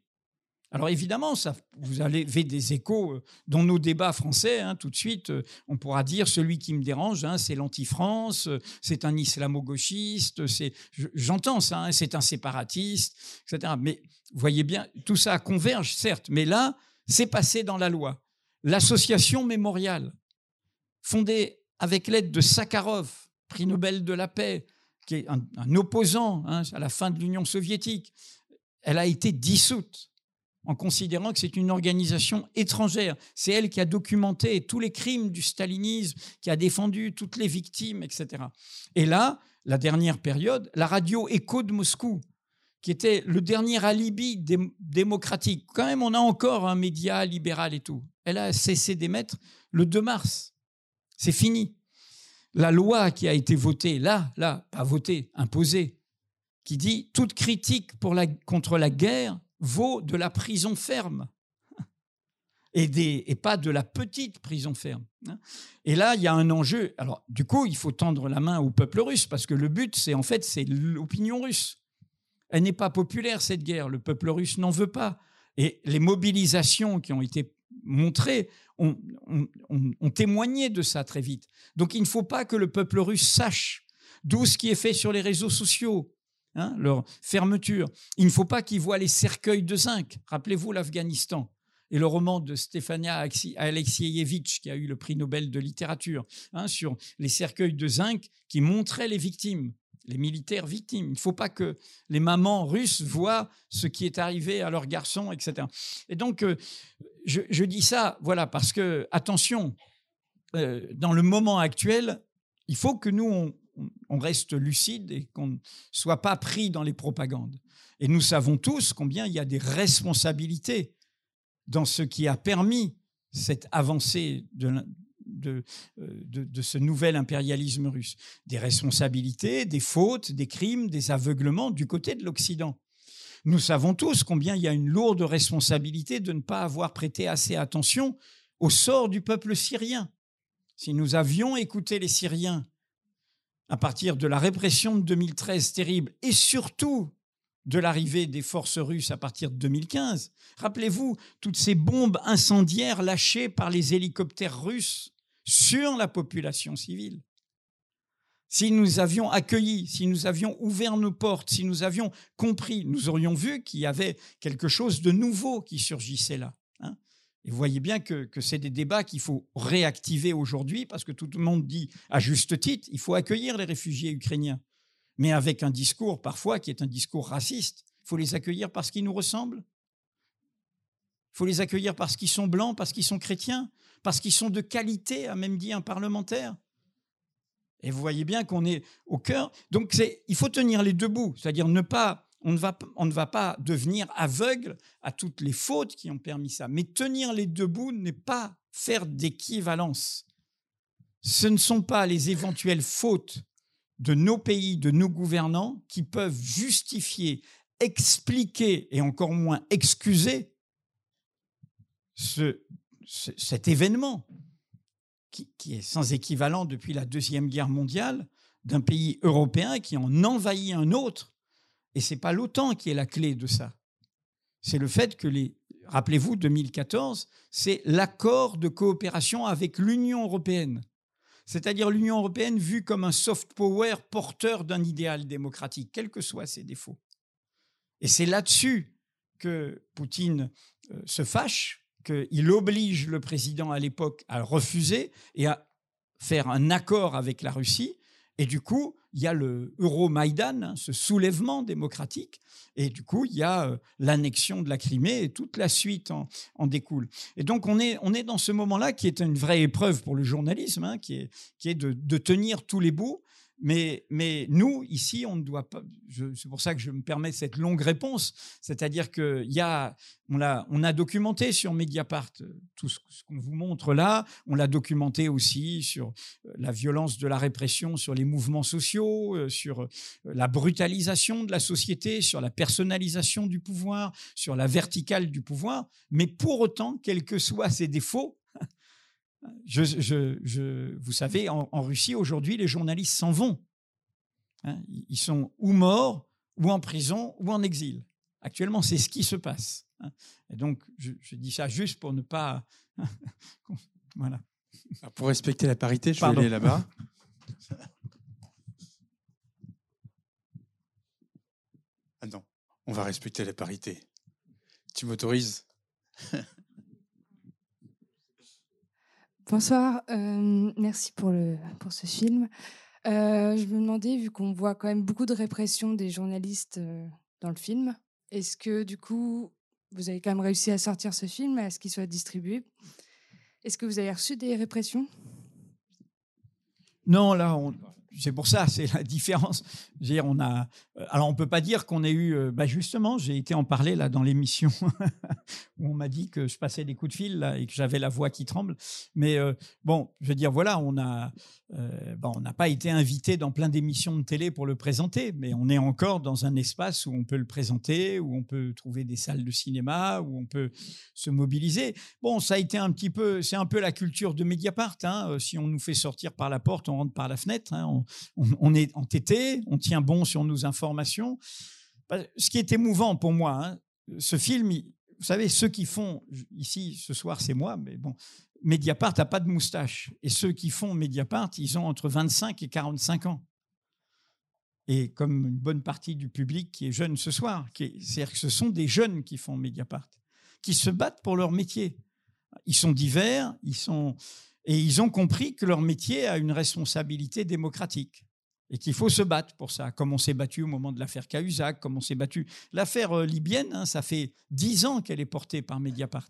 Alors évidemment, ça, vous avez des échos euh, dans nos débats français. Hein, tout de suite, euh, on pourra dire celui qui me dérange, hein, c'est l'anti-France, euh, c'est un islamo-gauchiste, j'entends ça, hein, c'est un séparatiste, etc. Mais voyez bien, tout ça converge, certes, mais là, c'est passé dans la loi. L'association mémoriale, fondée avec l'aide de Sakharov, prix Nobel de la paix, qui est un, opposant à la fin de l'Union soviétique, elle a été dissoute en considérant que c'est une organisation étrangère. C'est elle qui a documenté tous les crimes du stalinisme, qui a défendu toutes les victimes, etc. Et là, la dernière période, la radio Écho de Moscou, qui était le dernier alibi démocratique. Quand même, on a encore un média libéral et tout. Elle a cessé d'émettre le 2 mars. C'est fini. La loi qui a été votée, là, là, pas votée, imposée, qui dit toute critique contre la guerre vaut de la prison ferme et, et pas de la petite prison ferme. Hein. Et là, il y a un enjeu. Alors, du coup, il faut tendre la main au peuple russe parce que le but, c'est en fait, c'est l'opinion russe. Elle n'est pas populaire, cette guerre. Le peuple russe n'en veut pas. Et les mobilisations qui ont été montrées ont, ont témoigné de ça très vite. Donc, il ne faut pas que le peuple russe sache d'où ce qui est fait sur les réseaux sociaux, Hein, leur fermeture. Il ne faut pas qu'ils voient les cercueils de zinc. Rappelez-vous l'Afghanistan et le roman de Stefania Alexievitch, qui a eu le prix Nobel de littérature, hein, sur les cercueils de zinc qui montraient les victimes, les militaires victimes. Il ne faut pas que les mamans russes voient ce qui est arrivé à leurs garçons, etc. Et donc, euh, je, dis ça, voilà, parce que, attention, euh, dans le moment actuel, il faut que nous, on, reste lucide et qu'on ne soit pas pris dans les propagandes. Et nous savons tous combien il y a des responsabilités dans ce qui a permis cette avancée de, de, de, ce nouvel impérialisme russe. Des responsabilités, des fautes, des crimes, des aveuglements du côté de l'Occident. Nous savons tous combien il y a une lourde responsabilité de ne pas avoir prêté assez attention au sort du peuple syrien. Si nous avions écouté les Syriens à partir de la répression de 2013 terrible et surtout de l'arrivée des forces russes à partir de 2015. Rappelez-vous toutes ces bombes incendiaires lâchées par les hélicoptères russes sur la population civile. Si nous avions accueilli, si nous avions ouvert nos portes, si nous avions compris, nous aurions vu qu'il y avait quelque chose de nouveau qui surgissait là. Hein. Et vous voyez bien que, c'est des débats qu'il faut réactiver aujourd'hui parce que tout le monde dit, à juste titre, il faut accueillir les réfugiés ukrainiens, mais avec un discours parfois qui est un discours raciste. Il faut les accueillir parce qu'ils nous ressemblent. Il faut les accueillir parce qu'ils sont blancs, parce qu'ils sont chrétiens, parce qu'ils sont de qualité, a même dit un parlementaire. Et vous voyez bien qu'on est au cœur. Donc il faut tenir les deux bouts, c'est-à-dire ne pas on ne, va, on ne va pas devenir aveugle à toutes les fautes qui ont permis ça. Mais tenir les deux bouts n'est pas faire d'équivalence. Ce ne sont pas les éventuelles fautes de nos pays, de nos gouvernants, qui peuvent justifier, expliquer et encore moins excuser ce, cet événement qui, est sans équivalent depuis la Deuxième Guerre mondiale d'un pays européen qui en envahit un autre et ce n'est pas l'OTAN qui est la clé de ça. C'est le fait que les rappelez-vous, 2014, c'est l'accord de coopération avec l'Union européenne. C'est-à-dire l'Union européenne vue comme un soft power porteur d'un idéal démocratique, quels que soient ses défauts. Et c'est là-dessus que Poutine euh, se fâche, qu'il oblige le président à l'époque à refuser et à faire un accord avec la Russie. Et du coup, il y a le Euromaïdan, hein, ce soulèvement démocratique, et du coup, il y a euh, l'annexion de la Crimée et toute la suite en, découle. Et donc, on est, on est dans ce moment-là qui est une vraie épreuve pour le journalisme, hein, qui est, qui est de, de, tenir tous les bouts mais, nous, ici, on ne doit pas. C'est pour ça que je me permets cette longue réponse. C'est-à-dire qu'on a, on a, on a documenté sur Mediapart euh, tout ce, qu'on vous montre là. On l'a documenté aussi sur euh, la violence de la répression, sur les mouvements sociaux, euh, sur la brutalisation de la société, sur la personnalisation du pouvoir, sur la verticale du pouvoir. Mais pour autant, quels que soient ses défauts, je, vous savez, en, Russie, aujourd'hui, les journalistes s'en vont. Hein. ils sont ou morts, ou en prison, ou en exil. Actuellement, c'est ce qui se passe. Hein. Et donc, je, dis ça juste pour ne pas. voilà. Ah, pour respecter la parité, je vais aller là-bas. Ah non, on va respecter la parité. Tu m'autorises? Bonsoir, euh, merci pour, le, pour ce film. Euh, je me demandais, vu qu'on voit quand même beaucoup de répression des journalistes euh, dans le film, est-ce que du coup, vous avez quand même réussi à sortir ce film, à ce qu'il soit distribué? Est-ce que vous avez reçu des répressions? Non, là, on, c'est pour ça, c'est la différence. Dire, on a, euh, alors on peut pas dire qu'on ait eu, euh, bah justement, j'ai été en parler là dans l'émission où on m'a dit que je passais des coups de fil là, et que j'avais la voix qui tremble. Mais euh, bon, je veux dire, voilà, bon, on n'a pas été invité dans plein d'émissions de télé pour le présenter, mais on est encore dans un espace où on peut le présenter, où on peut trouver des salles de cinéma, où on peut se mobiliser. Bon, ça a été un petit peu, c'est un peu la culture de Mediapart. Hein. Si on nous fait sortir par la porte, on rentre par la fenêtre. Hein est entêté, on tient bon sur nos informations. Ce qui est émouvant pour moi, hein, ce film, vous savez, ceux qui font, ici ce soir c'est moi, mais bon, Mediapart n'a pas de moustache. Et ceux qui font Mediapart, ils ont entre 25 et 45 ans. Et comme une bonne partie du public qui est jeune ce soir, c'est-à-dire que ce sont des jeunes qui font Mediapart, qui se battent pour leur métier. Ils sont divers, ils sont, et ils ont compris que leur métier a une responsabilité démocratique et qu'il faut se battre pour ça, comme on s'est battu au moment de l'affaire Cahuzac, comme on s'est battu. L'affaire euh, libyenne, hein, ça fait dix ans qu'elle est portée par Mediapart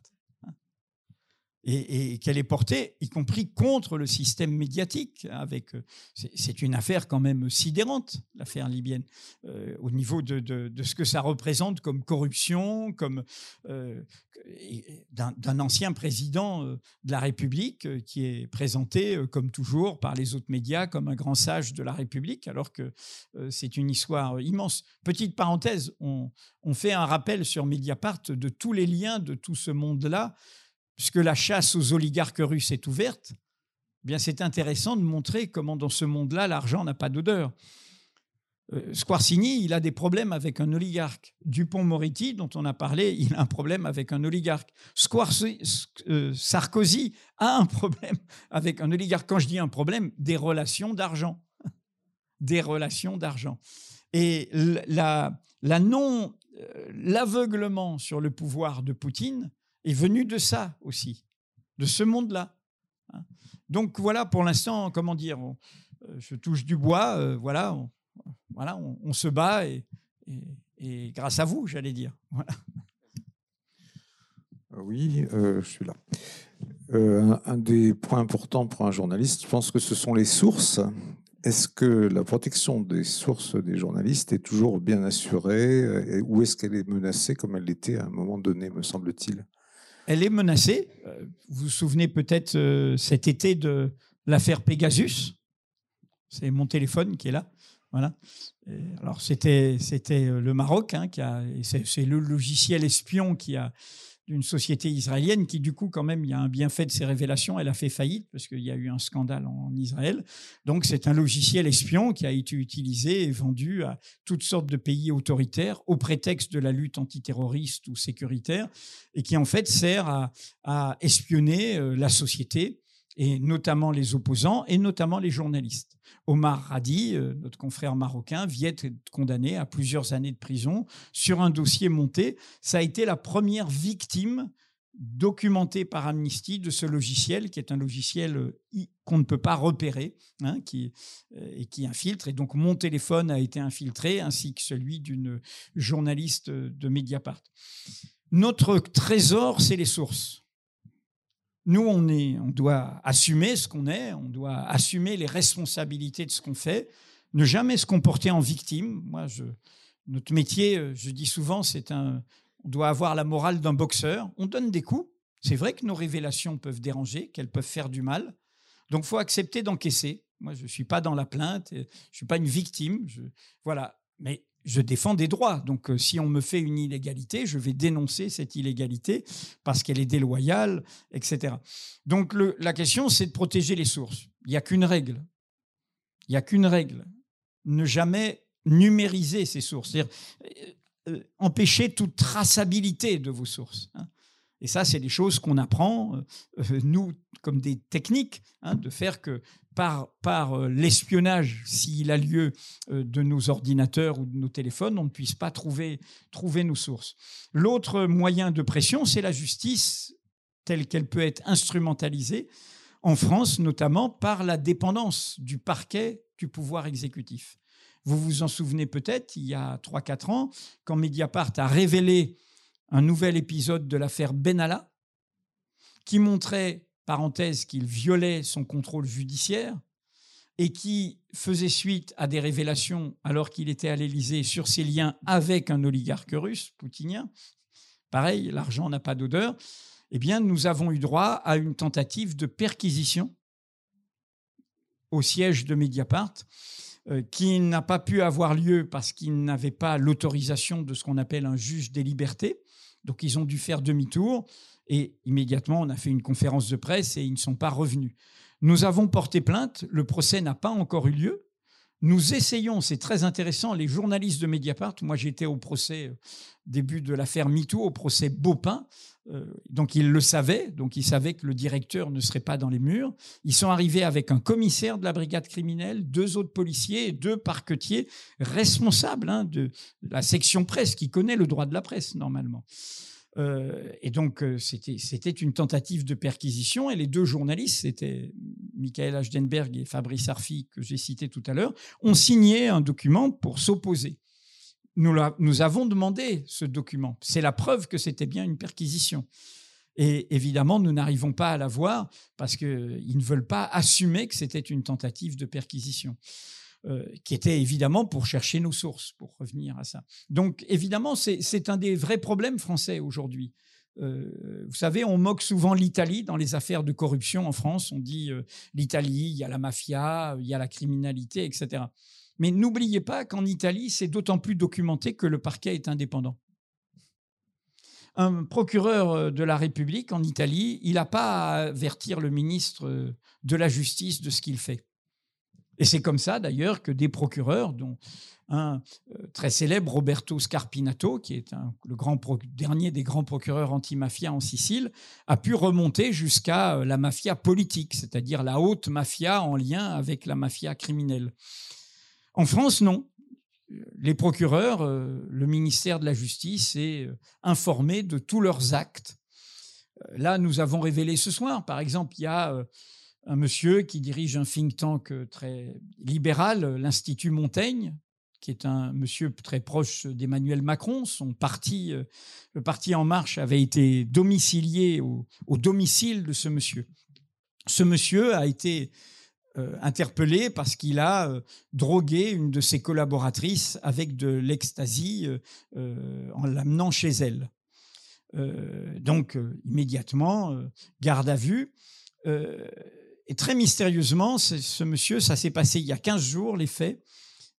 et, qu'elle est portée, y compris contre le système médiatique. Avec, euh, c'est une affaire quand même sidérante, l'affaire libyenne, euh, au niveau de, ce que ça représente comme corruption, comme euh, d'un ancien président de la République qui est présenté, comme toujours, par les autres médias comme un grand sage de la République, alors que c'est une histoire immense. Petite parenthèse, on fait un rappel sur Mediapart de tous les liens de tout ce monde-là puisque la chasse aux oligarques russes est ouverte, eh c'est intéressant de montrer comment dans ce monde-là, l'argent n'a pas d'odeur. Euh, Squarcini, il a des problèmes avec un oligarque. Dupont-Moretti, dont on a parlé, il a un problème avec un oligarque. Euh, Sarkozy a un problème avec un oligarque. Quand je dis un problème, des relations d'argent. Des relations d'argent. Et la non, euh, l'aveuglement sur le pouvoir de Poutine est venu de ça aussi, de ce monde-là. Hein. Donc voilà, pour l'instant, comment dire, euh, je touche du bois, euh, voilà, on, voilà, on, se bat et, grâce à vous, j'allais dire. Euh, oui, je suis là. un, des points importants pour un journaliste, je pense que ce sont les sources. Est-ce que la protection des sources des journalistes est toujours bien assurée ou est-ce qu'elle est menacée comme elle l'était à un moment donné, me semble-t-il? Elle est menacée. Euh, vous vous souvenez peut-être euh, cet été de l'affaire Pegasus? C'est mon téléphone qui est là. Voilà. alors c'était euh, le Maroc hein, c'est le logiciel espion qui a d'une société israélienne qui, du coup, quand même, il y a un bienfait de ces révélations. Elle a fait faillite parce qu'il y a eu un scandale en Israël. Donc, c'est un logiciel espion qui a été utilisé et vendu à toutes sortes de pays autoritaires au prétexte de la lutte antiterroriste ou sécuritaire et qui, en fait, sert à, à espionner euh, la société et notamment les opposants et notamment les journalistes. Omar Radi, euh, notre confrère marocain, vient être condamné à plusieurs années de prison sur un dossier monté. Ça a été la première victime documentée par Amnesty de ce logiciel, qui est un logiciel euh, qu'on ne peut pas repérer, hein, qui, euh, et qui infiltre. Et donc mon téléphone a été infiltré, ainsi que celui d'une journaliste de Mediapart. Notre trésor, c'est les sources. Nous, on, est, on doit assumer ce qu'on est, on doit assumer les responsabilités de ce qu'on fait, ne jamais se comporter en victime. Moi, je, notre métier, euh, je dis souvent, c'est un, on doit avoir la morale d'un boxeur. On donne des coups. C'est vrai que nos révélations peuvent déranger, qu'elles peuvent faire du mal. Donc, faut accepter d'encaisser. Moi, je ne suis pas dans la plainte, je ne suis pas une victime. Voilà. Mais je défends des droits. Donc, euh, si on me fait une illégalité, je vais dénoncer cette illégalité parce qu'elle est déloyale, etc. Donc, la question, c'est de protéger les sources. Il n'y a qu'une règle. Il n'y a qu'une règle. Ne jamais numériser ces sources. C'est-à-dire euh, euh, empêcher toute traçabilité de vos sources. Hein. Et ça, c'est des choses qu'on apprend, nous, comme des techniques, hein, de faire que par, par euh, l'espionnage, s'il a lieu euh, de nos ordinateurs ou de nos téléphones, on ne puisse pas trouver, trouver nos sources. L'autre moyen de pression, c'est la justice telle qu'elle peut être instrumentalisée, en France notamment par la dépendance du parquet du pouvoir exécutif. Vous vous en souvenez peut-être, il y a 3-4 ans, quand Mediapart a révélé un nouvel épisode de l'affaire Benalla, qui montrait parenthèse, qu'il violait son contrôle judiciaire et qui faisait suite à des révélations alors qu'il était à l'Élysée sur ses liens avec un oligarque russe, poutinien. Pareil, l'argent n'a pas d'odeur. Eh bien, nous avons eu droit à une tentative de perquisition au siège de Mediapart, euh, qui n'a pas pu avoir lieu parce qu'il n'avait pas l'autorisation de ce qu'on appelle un juge des libertés. Donc, ils ont dû faire demi-tour. Et immédiatement, on a fait une conférence de presse et ils ne sont pas revenus. Nous avons porté plainte, le procès n'a pas encore eu lieu. Nous essayons, c'est très intéressant, les journalistes de Mediapart, moi j'étais au procès, euh, début de l'affaire MeToo, au procès Beaupin, euh, donc ils le savaient, donc ils savaient que le directeur ne serait pas dans les murs. Ils sont arrivés avec un commissaire de la brigade criminelle, deux autres policiers et deux parquetiers responsables hein, de la section presse, qui connaît le droit de la presse normalement. Euh, et donc, euh, c'était une tentative de perquisition. Et les deux journalistes, c'était Michael Ashdenberg et Fabrice Arfi, que j'ai cité tout à l'heure, ont signé un document pour s'opposer. Nous, nous avons demandé ce document. C'est la preuve que c'était bien une perquisition. Et évidemment, nous n'arrivons pas à l'avoir parce qu'ils ne veulent pas assumer que c'était une tentative de perquisition. Euh, qui était évidemment pour chercher nos sources, pour revenir à ça. Donc évidemment, c'est un des vrais problèmes français aujourd'hui. Euh, vous savez, on moque souvent l'Italie dans les affaires de corruption en France. On dit euh, l'Italie, il y a la mafia, il y a la criminalité, etc. Mais n'oubliez pas qu'en Italie, c'est d'autant plus documenté que le parquet est indépendant. Un procureur de la République en Italie, il n'a pas à avertir le ministre de la Justice de ce qu'il fait. Et c'est comme ça d'ailleurs que des procureurs, dont un euh, très célèbre, Roberto Scarpinato, qui est le grand dernier des grands procureurs anti-mafia en Sicile, a pu remonter jusqu'à euh, la mafia politique, c'est-à-dire la haute mafia en lien avec la mafia criminelle. En France, non. Les procureurs, euh, le ministère de la Justice est informé de tous leurs actes. Là, nous avons révélé ce soir, par exemple, il y a un monsieur qui dirige un think tank euh, très libéral, euh, l'Institut Montaigne, qui est un monsieur très proche d'Emmanuel Macron. Son parti, euh, le parti En Marche, avait été domicilié au, domicile de ce monsieur. Ce monsieur a été interpellé parce qu'il a drogué une de ses collaboratrices avec de l'ecstasy en l'amenant chez elle. donc, immédiatement, garde à vue. Et très mystérieusement, ce monsieur, ça s'est passé il y a 15 jours, les faits.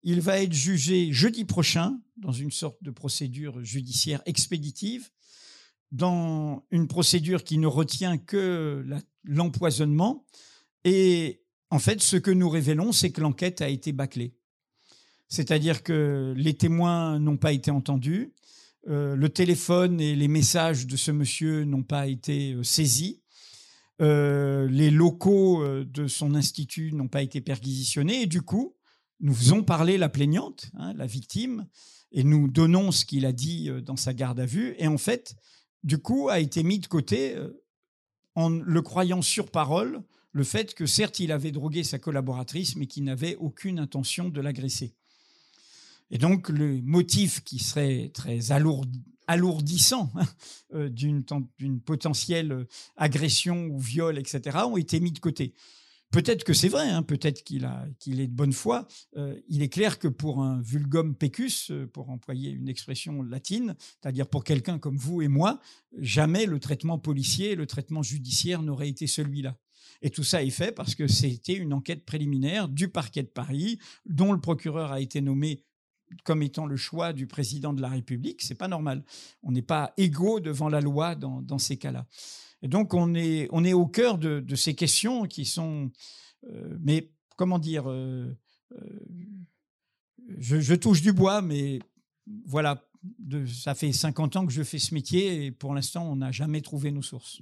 Il va être jugé jeudi prochain dans une sorte de procédure judiciaire expéditive. dans une procédure qui ne retient que l'empoisonnement. Et en fait, ce que nous révélons, c'est que l'enquête a été bâclée. C'est-à-dire que les témoins n'ont pas été entendus, euh, le téléphone et les messages de ce monsieur n'ont pas été euh, saisis, euh, les locaux euh, de son institut n'ont pas été perquisitionnés, et du coup, nous faisons parler la plaignante, hein, la victime, et nous donnons ce qu'il a dit euh, dans sa garde à vue, et en fait, du coup, a été mis de côté en le croyant sur parole, le fait que certes, il avait drogué sa collaboratrice, mais qu'il n'avait aucune intention de l'agresser. Et donc, le motif qui serait très alourd- alourdissant hein, euh, d'une ten- d'une potentielle euh, agression ou viol, etc., ont été mis de côté. Peut-être que c'est vrai, hein, peut-être qu'il est de bonne foi. Euh, il est clair que pour un vulgum pecus, pour employer une expression latine, c'est-à-dire pour quelqu'un comme vous et moi, jamais le traitement policier, le traitement judiciaire n'aurait été celui-là. Et tout ça est fait parce que c'était une enquête préliminaire du parquet de Paris, dont le procureur a été nommé comme étant le choix du président de la République. C'est pas normal. On n'est pas égaux devant la loi dans, ces cas-là. Donc on est, on est au cœur de, de ces questions qui sont, euh, mais comment dire, euh, euh, je, je touche du bois, mais voilà, de- ça fait 50 ans que je fais ce métier et pour l'instant on n'a jamais trouvé nos sources.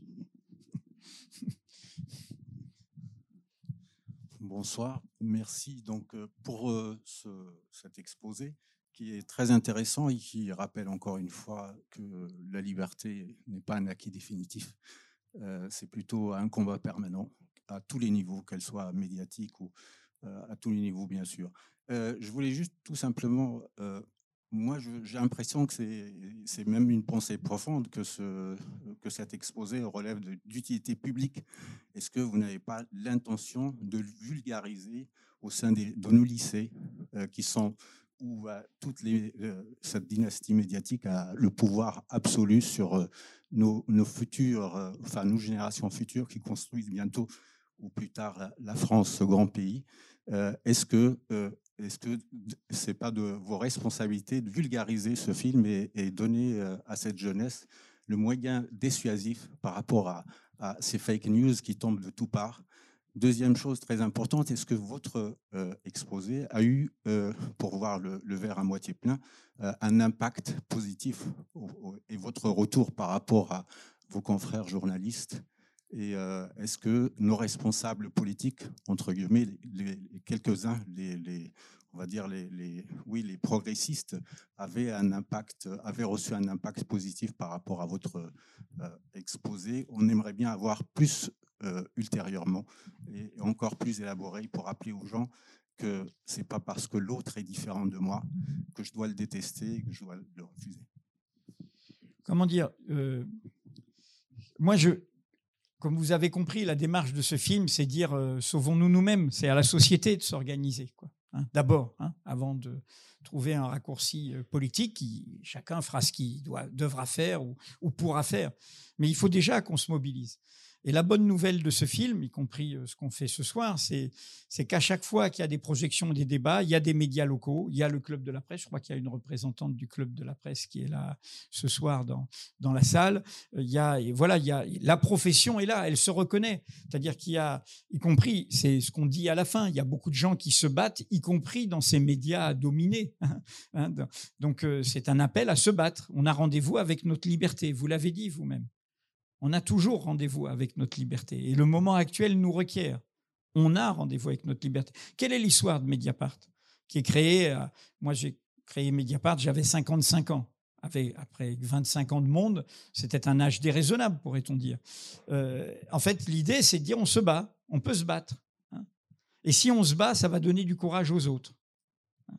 Bonsoir, merci donc pour ce- cet exposé qui est très intéressant et qui rappelle encore une fois que la liberté n'est pas un acquis définitif. C'est plutôt un combat permanent à tous les niveaux, qu'elle soit médiatique ou à tous les niveaux, bien sûr. Je voulais juste tout simplement, moi j'ai l'impression que c'est- même une pensée profonde que, ce, que cet exposé relève d'utilité publique. Est-ce que vous n'avez pas l'intention de vulgariser au sein de nos lycées euh, qui sont où toute euh, cette dynastie médiatique a le pouvoir absolu sur euh, nos, nos futurs, enfin nos générations futures qui construisent bientôt ou plus tard la, la France, ce grand pays. Est-ce que est-ce que c'est pas de vos responsabilités de vulgariser ce film et, donner euh, à cette jeunesse le moyen dissuasif par rapport à, ces fake news qui tombent de toutes parts Deuxième chose très importante, est-ce que votre euh, exposé a eu, euh, pour voir le, verre à moitié plein, un impact positif et votre retour par rapport à vos confrères journalistes? Et euh, est-ce que nos responsables politiques, entre guillemets, les, quelques-uns, on va dire les, oui, les progressistes, avaient un impact, avaient reçu un impact positif par rapport à votre euh, exposé On aimerait bien avoir plus euh, ultérieurement et encore plus élaboré pour rappeler aux gens que c'est pas parce que l'autre est différent de moi que je dois le détester, que je dois le refuser. comment dire Moi, je, comme vous avez compris, la démarche de ce film, c'est dire euh, sauvons-nous nous-mêmes. C'est à la société de s'organiser, hein, D'abord, hein, avant de trouver un raccourci euh, politique, qui, chacun fera ce qu'il devra faire ou pourra faire. Mais il faut déjà qu'on se mobilise. Et la bonne nouvelle de ce film, y compris euh, ce qu'on fait ce soir, c'est qu'à chaque fois qu'il y a des projections des débats, il y a des médias locaux, il y a le club de la presse. Je crois qu'il y a une représentante du club de la presse qui est là ce soir dans, dans la salle. Euh, Il y a, voilà, il y a, la profession est là, elle se reconnaît. C'est-à-dire qu'il y a, y compris, c'est ce qu'on dit à la fin, il y a beaucoup de gens qui se battent, y compris dans ces médias dominés. Hein, Donc euh, c'est un appel à se battre. On a rendez-vous avec notre liberté, vous l'avez dit vous-même. On a toujours rendez-vous avec notre liberté. Et le moment actuel nous requiert. On a rendez-vous avec notre liberté. Quelle est l'histoire de Mediapart Qui est créée, euh, moi j'ai créé Mediapart, j'avais 55 ans. Après 25 ans de monde, c'était un âge déraisonnable, pourrait-on dire. Euh, en fait, l'idée, c'est de dire on se bat, on peut se battre. hein. Et si on se bat, ça va donner du courage aux autres.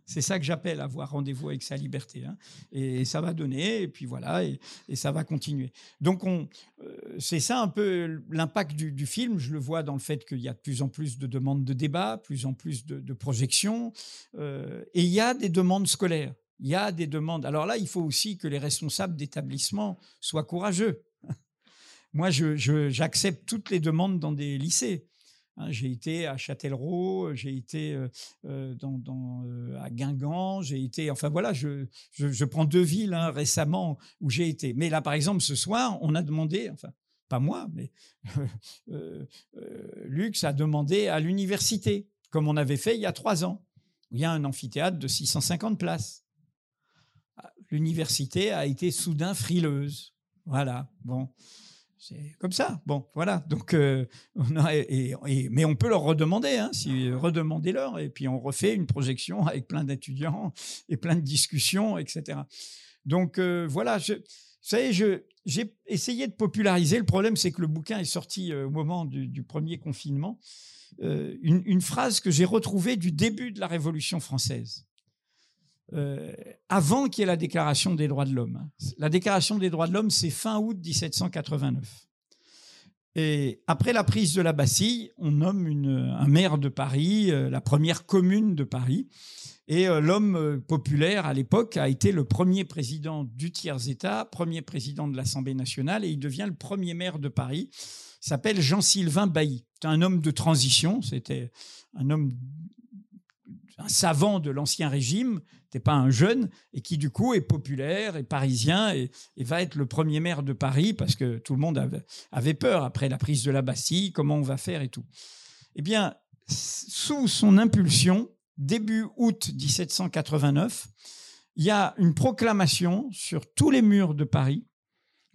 C'est ça que j'appelle avoir rendez-vous avec sa liberté. hein. Et ça va donner, et puis voilà, et, ça va continuer. Donc, on, euh, c'est ça un peu l'impact du, film. Je le vois dans le fait qu'il y a de plus en plus de demandes de débat, plus en plus de, projections, euh, et il y a des demandes scolaires. Il y a des demandes. Alors là, il faut aussi que les responsables d'établissement soient courageux. Moi, j'accepte toutes les demandes dans des lycées. Hein, j'ai été à Châtellerault, j'ai été euh, euh, euh, à Guingamp, j'ai été. Enfin voilà, je, je, prends deux villes hein, récemment où j'ai été. Mais là, par exemple, ce soir, on a demandé, enfin, pas moi, mais euh, Lux a demandé à l'université, comme on avait fait il y a trois ans. Il y a un amphithéâtre de 650 places. Ah, L'université a été soudain frileuse. Voilà, bon. C'est comme ça. Bon, voilà. Donc, euh, mais on peut leur redemander, hein, redemandez-leur, et puis on refait une projection avec plein d'étudiants et plein de discussions, etc. Donc euh, voilà, vous savez, j'ai essayé de populariser. Le problème, c'est que le bouquin est sorti euh, au moment du, premier confinement. Une phrase que j'ai retrouvée du début de la Révolution française, euh, avant qu'il y ait la Déclaration des droits de l'homme. La Déclaration des droits de l'homme, c'est fin août 1789. Et après la prise de la Bastille, on nomme un maire de Paris, euh, la première commune de Paris. Et euh, l'homme populaire à l'époque a été le premier président du tiers-État, premier président de l'Assemblée nationale, et il devient le premier maire de Paris. Il s'appelle Jean-Sylvain Bailly. C'est un homme de transition, c'était un homme, un savant de l'Ancien Régime, n'était pas un jeune, et qui du coup est populaire, est parisien, et, et va être le premier maire de Paris, parce que tout le monde avait, avait peur après la prise de la Bastille, comment on va faire et tout. Eh bien, sous son impulsion, début août 1789, il y a une proclamation sur tous les murs de Paris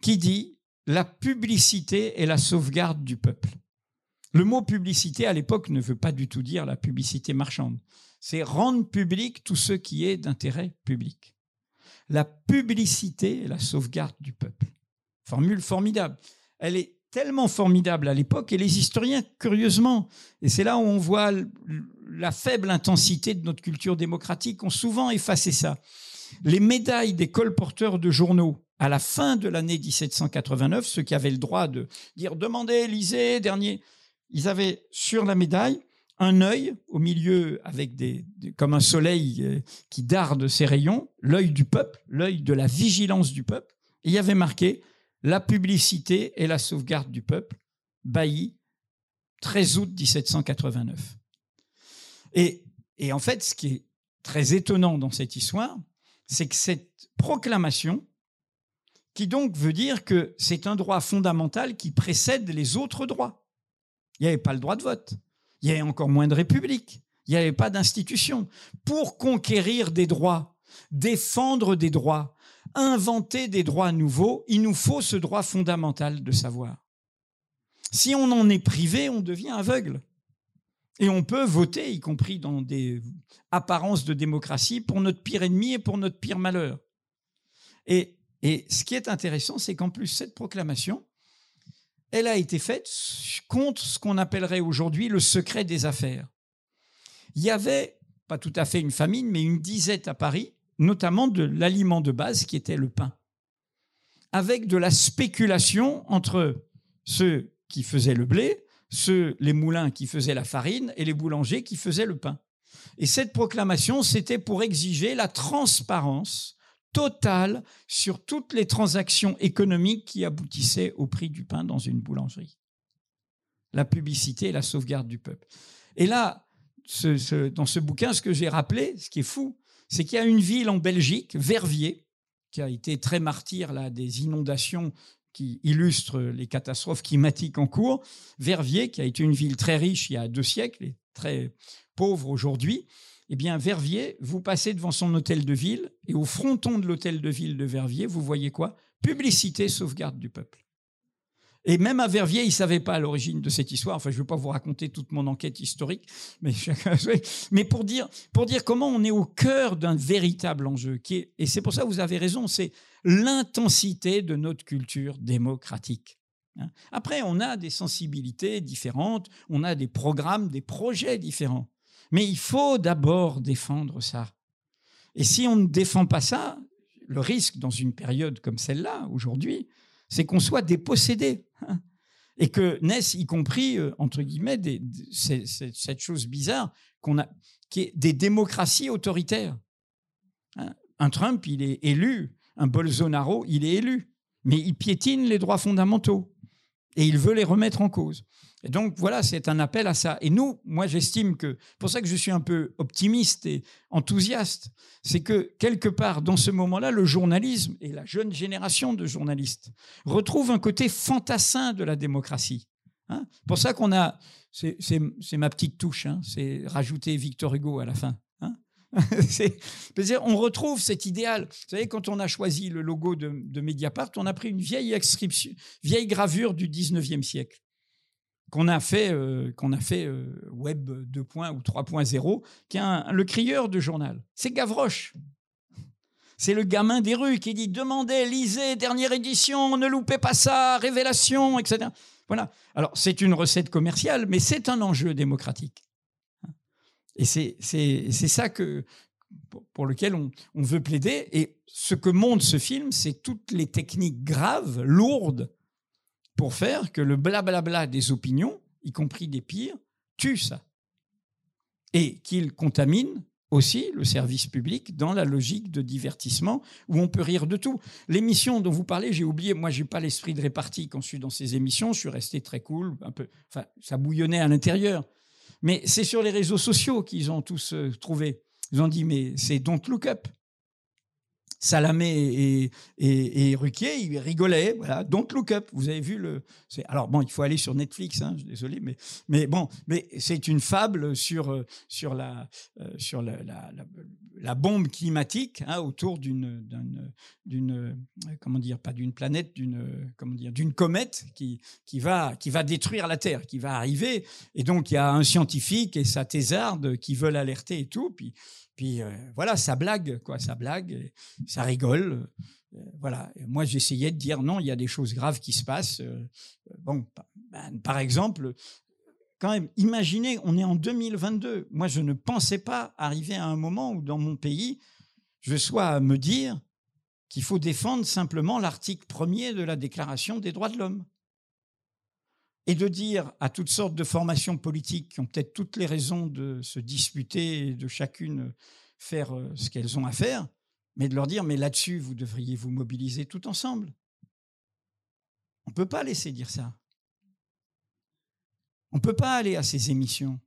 qui dit la publicité est la sauvegarde du peuple. Le mot publicité à l'époque ne veut pas du tout dire la publicité marchande. C'est rendre public tout ce qui est d'intérêt public. La publicité est la sauvegarde du peuple. Formule formidable. Elle est tellement formidable à l'époque et les historiens, curieusement, et c'est là où on voit la faible intensité de notre culture démocratique, ont souvent effacé ça. Les médailles des colporteurs de journaux à la fin de l'année 1789, ceux qui avaient le droit de dire demandez, lisez, dernier, ils avaient sur la médaille un œil au milieu avec des, comme un soleil euh, qui darde ses rayons, l'œil du peuple, l'œil de la vigilance du peuple. Il y avait marqué la publicité et la sauvegarde du peuple, Bailly, 13 août 1789. Et, et en fait, ce qui est très étonnant dans cette histoire, c'est que cette proclamation, qui donc veut dire que c'est un droit fondamental qui précède les autres droits. Il n'y avait pas le droit de vote, il y avait encore moins de république, il n'y avait pas d'institution. Pour conquérir des droits, défendre des droits, inventer des droits nouveaux, il nous faut ce droit fondamental de savoir. Si on en est privé, on devient aveugle. Et on peut voter, y compris dans des apparences de démocratie, pour notre pire ennemi et pour notre pire malheur. Et ce qui est intéressant, c'est qu'en plus, cette proclamation, elle a été faite contre ce qu'on appellerait aujourd'hui le secret des affaires. Il y avait, pas tout à fait une famine, mais une disette à Paris, notamment de l'aliment de base qui était le pain, avec de la spéculation entre ceux qui faisaient le blé, ceux, les moulins qui faisaient la farine et les boulangers qui faisaient le pain. Et cette proclamation, c'était pour exiger la transparence totale sur toutes les transactions économiques qui aboutissaient au prix du pain dans une boulangerie. La publicité et la sauvegarde du peuple. Et là, dans ce bouquin, ce que j'ai rappelé, ce qui est fou, c'est qu'il y a une ville en Belgique, Verviers, qui a été très martyr là, des inondations qui illustrent les catastrophes climatiques en cours. Verviers, qui a été une ville très riche il y a deux siècles et très pauvre aujourd'hui. Eh bien, Verviers, vous passez devant son hôtel de ville et au fronton de l'hôtel de ville de Verviers, vous voyez quoi? Publicité sauvegarde du peuple. Et même à Verviers, ils ne savaient pas à l'origine de cette histoire. Enfin, je ne vais pas vous raconter toute mon enquête historique, mais, pour, dire, comment on est au cœur d'un véritable enjeu. Et c'est pour ça que vous avez raison, c'est l'intensité de notre culture démocratique. hein. Après, on a des sensibilités différentes, on a des programmes, des projets différents. Mais il faut d'abord défendre ça. Et si on ne défend pas ça, le risque dans une période comme celle-là, aujourd'hui, c'est qu'on soit dépossédé. hein. Et que naissent, y compris, euh, entre guillemets, cette chose bizarre qu'on a, qui est des démocraties autoritaires. hein. Un Trump, il est élu. Un Bolsonaro, il est élu. Mais il piétine les droits fondamentaux. Et il veut les remettre en cause. Et donc voilà, c'est un appel à ça. Et nous, moi j'estime que, pour ça que je suis un peu optimiste et enthousiaste, c'est que quelque part dans ce moment-là, le journalisme et la jeune génération de journalistes retrouvent un côté fantassin de la démocratie. Hein pour ça qu'on a, c'est ma petite touche, hein, c'est rajouter Victor Hugo à la fin. Hein on retrouve cet idéal. Vous savez, quand on a choisi le logo de, Mediapart, on a pris une vieille vieille gravure du 19e siècle qu'on a fait, euh, a fait euh, Web 2. ou 3.0, qui est le crieur de journal. C'est Gavroche. C'est le gamin des rues qui dit Demandez, lisez, dernière édition, ne loupez pas ça, révélation, etc. Voilà. Alors, c'est une recette commerciale, mais c'est un enjeu démocratique. Et c'est ça que, pour lequel on, on veut plaider. Et ce que montre ce film, c'est toutes les techniques graves, lourdes, pour faire que le blablabla des opinions, y compris des pires, tue ça. Et qu'il contamine aussi le service public dans la logique de divertissement où on peut rire de tout. L'émission dont vous parlez, j'ai oublié, moi j'ai pas l'esprit de répartie quand je suis dans ces émissions, je suis resté très cool, un peu, ça bouillonnait à l'intérieur. Mais c'est sur les réseaux sociaux qu'ils ont tous euh, trouvé. Ils ont dit mais c'est Don't Look Up. Salamé et, et, Ruquier, ils rigolaient. Voilà, Don't Look Up. Vous avez vu le. Alors bon, il faut aller sur Netflix. Hein, désolé, mais mais bon, mais c'est une fable sur euh, sur la euh, sur la, la, bombe climatique hein, autour d'une d'une euh, comment dire pas d'une planète d'une comment dire d'une comète qui qui va qui va détruire la Terre, qui va arriver. Et donc il y a un scientifique et sa thésarde qui veulent alerter et tout. Puis puis euh, voilà, ça blague, quoi, ça blague, ça rigole. Euh, voilà. moi, j'essayais de dire non, il y a des choses graves qui se passent. Euh, ben, par exemple, quand même, imaginez, on est en 2022. Moi, je ne pensais pas arriver à un moment où, dans mon pays, je sois à me dire qu'il faut défendre simplement l'article premier de la Déclaration des droits de l'homme et de dire à toutes sortes de formations politiques qui ont peut-être toutes les raisons de se disputer et de chacune faire euh, ce qu'elles ont à faire, mais de leur dire, mais là-dessus, vous devriez vous mobiliser tout ensemble. On ne peut pas laisser dire ça. On ne peut pas aller à ces émissions.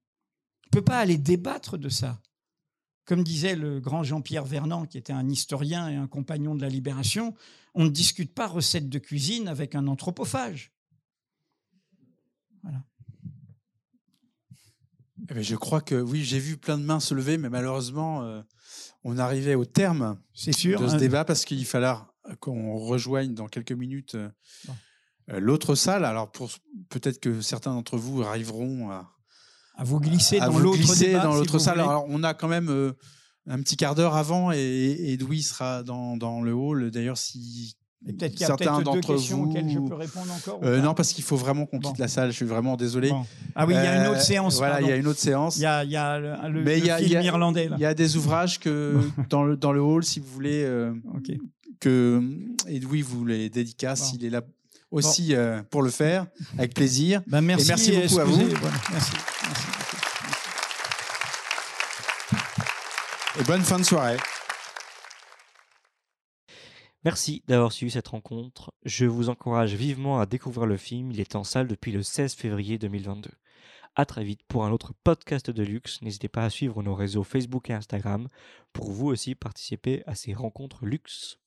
On ne peut pas aller débattre de ça. Comme disait le grand Jean-Pierre Vernant, qui était un historien et un compagnon de la Libération, on ne discute pas recettes de cuisine avec un anthropophage. Eh ben, je crois que oui, j'ai vu plein de mains se lever, mais malheureusement, euh, on arrivait au terme sûr, de ce hein. débat parce qu'il fallait qu'on rejoigne dans quelques minutes euh, euh, l'autre salle. Alors peut-être que certains d'entre vous arriveront à, à vous glisser à dans l'autre si salle. Alors on a quand même un petit quart d'heure avant et, et Edoui sera dans, dans le hall. D'ailleurs, si peut-être qu'il y a certains d'entre vous auxquelles je peux répondre encore. Euh, non, parce qu'il faut vraiment qu'on quitte la salle. Je suis vraiment désolé. Bon. Ah oui, il y a une autre Euh, séance, Voilà, il y a une autre séance. Il y a, il y a le, le- Mais le il y a, film il y a- irlandais. Là. il y a des ouvrages que dans le dans le hall, si vous voulez, euh, que Edoui vous les dédicace. Il est là aussi pour le faire, avec plaisir. Ben, merci, Et merci beaucoup à vous. Merci. Et bonne fin de soirée. Merci d'avoir suivi cette rencontre. Je vous encourage vivement à découvrir le film. Il est en salle depuis le 16 février 2022. À très vite pour un autre podcast de luxe. N'hésitez pas à suivre nos réseaux Facebook et Instagram pour vous aussi participer à ces rencontres luxe.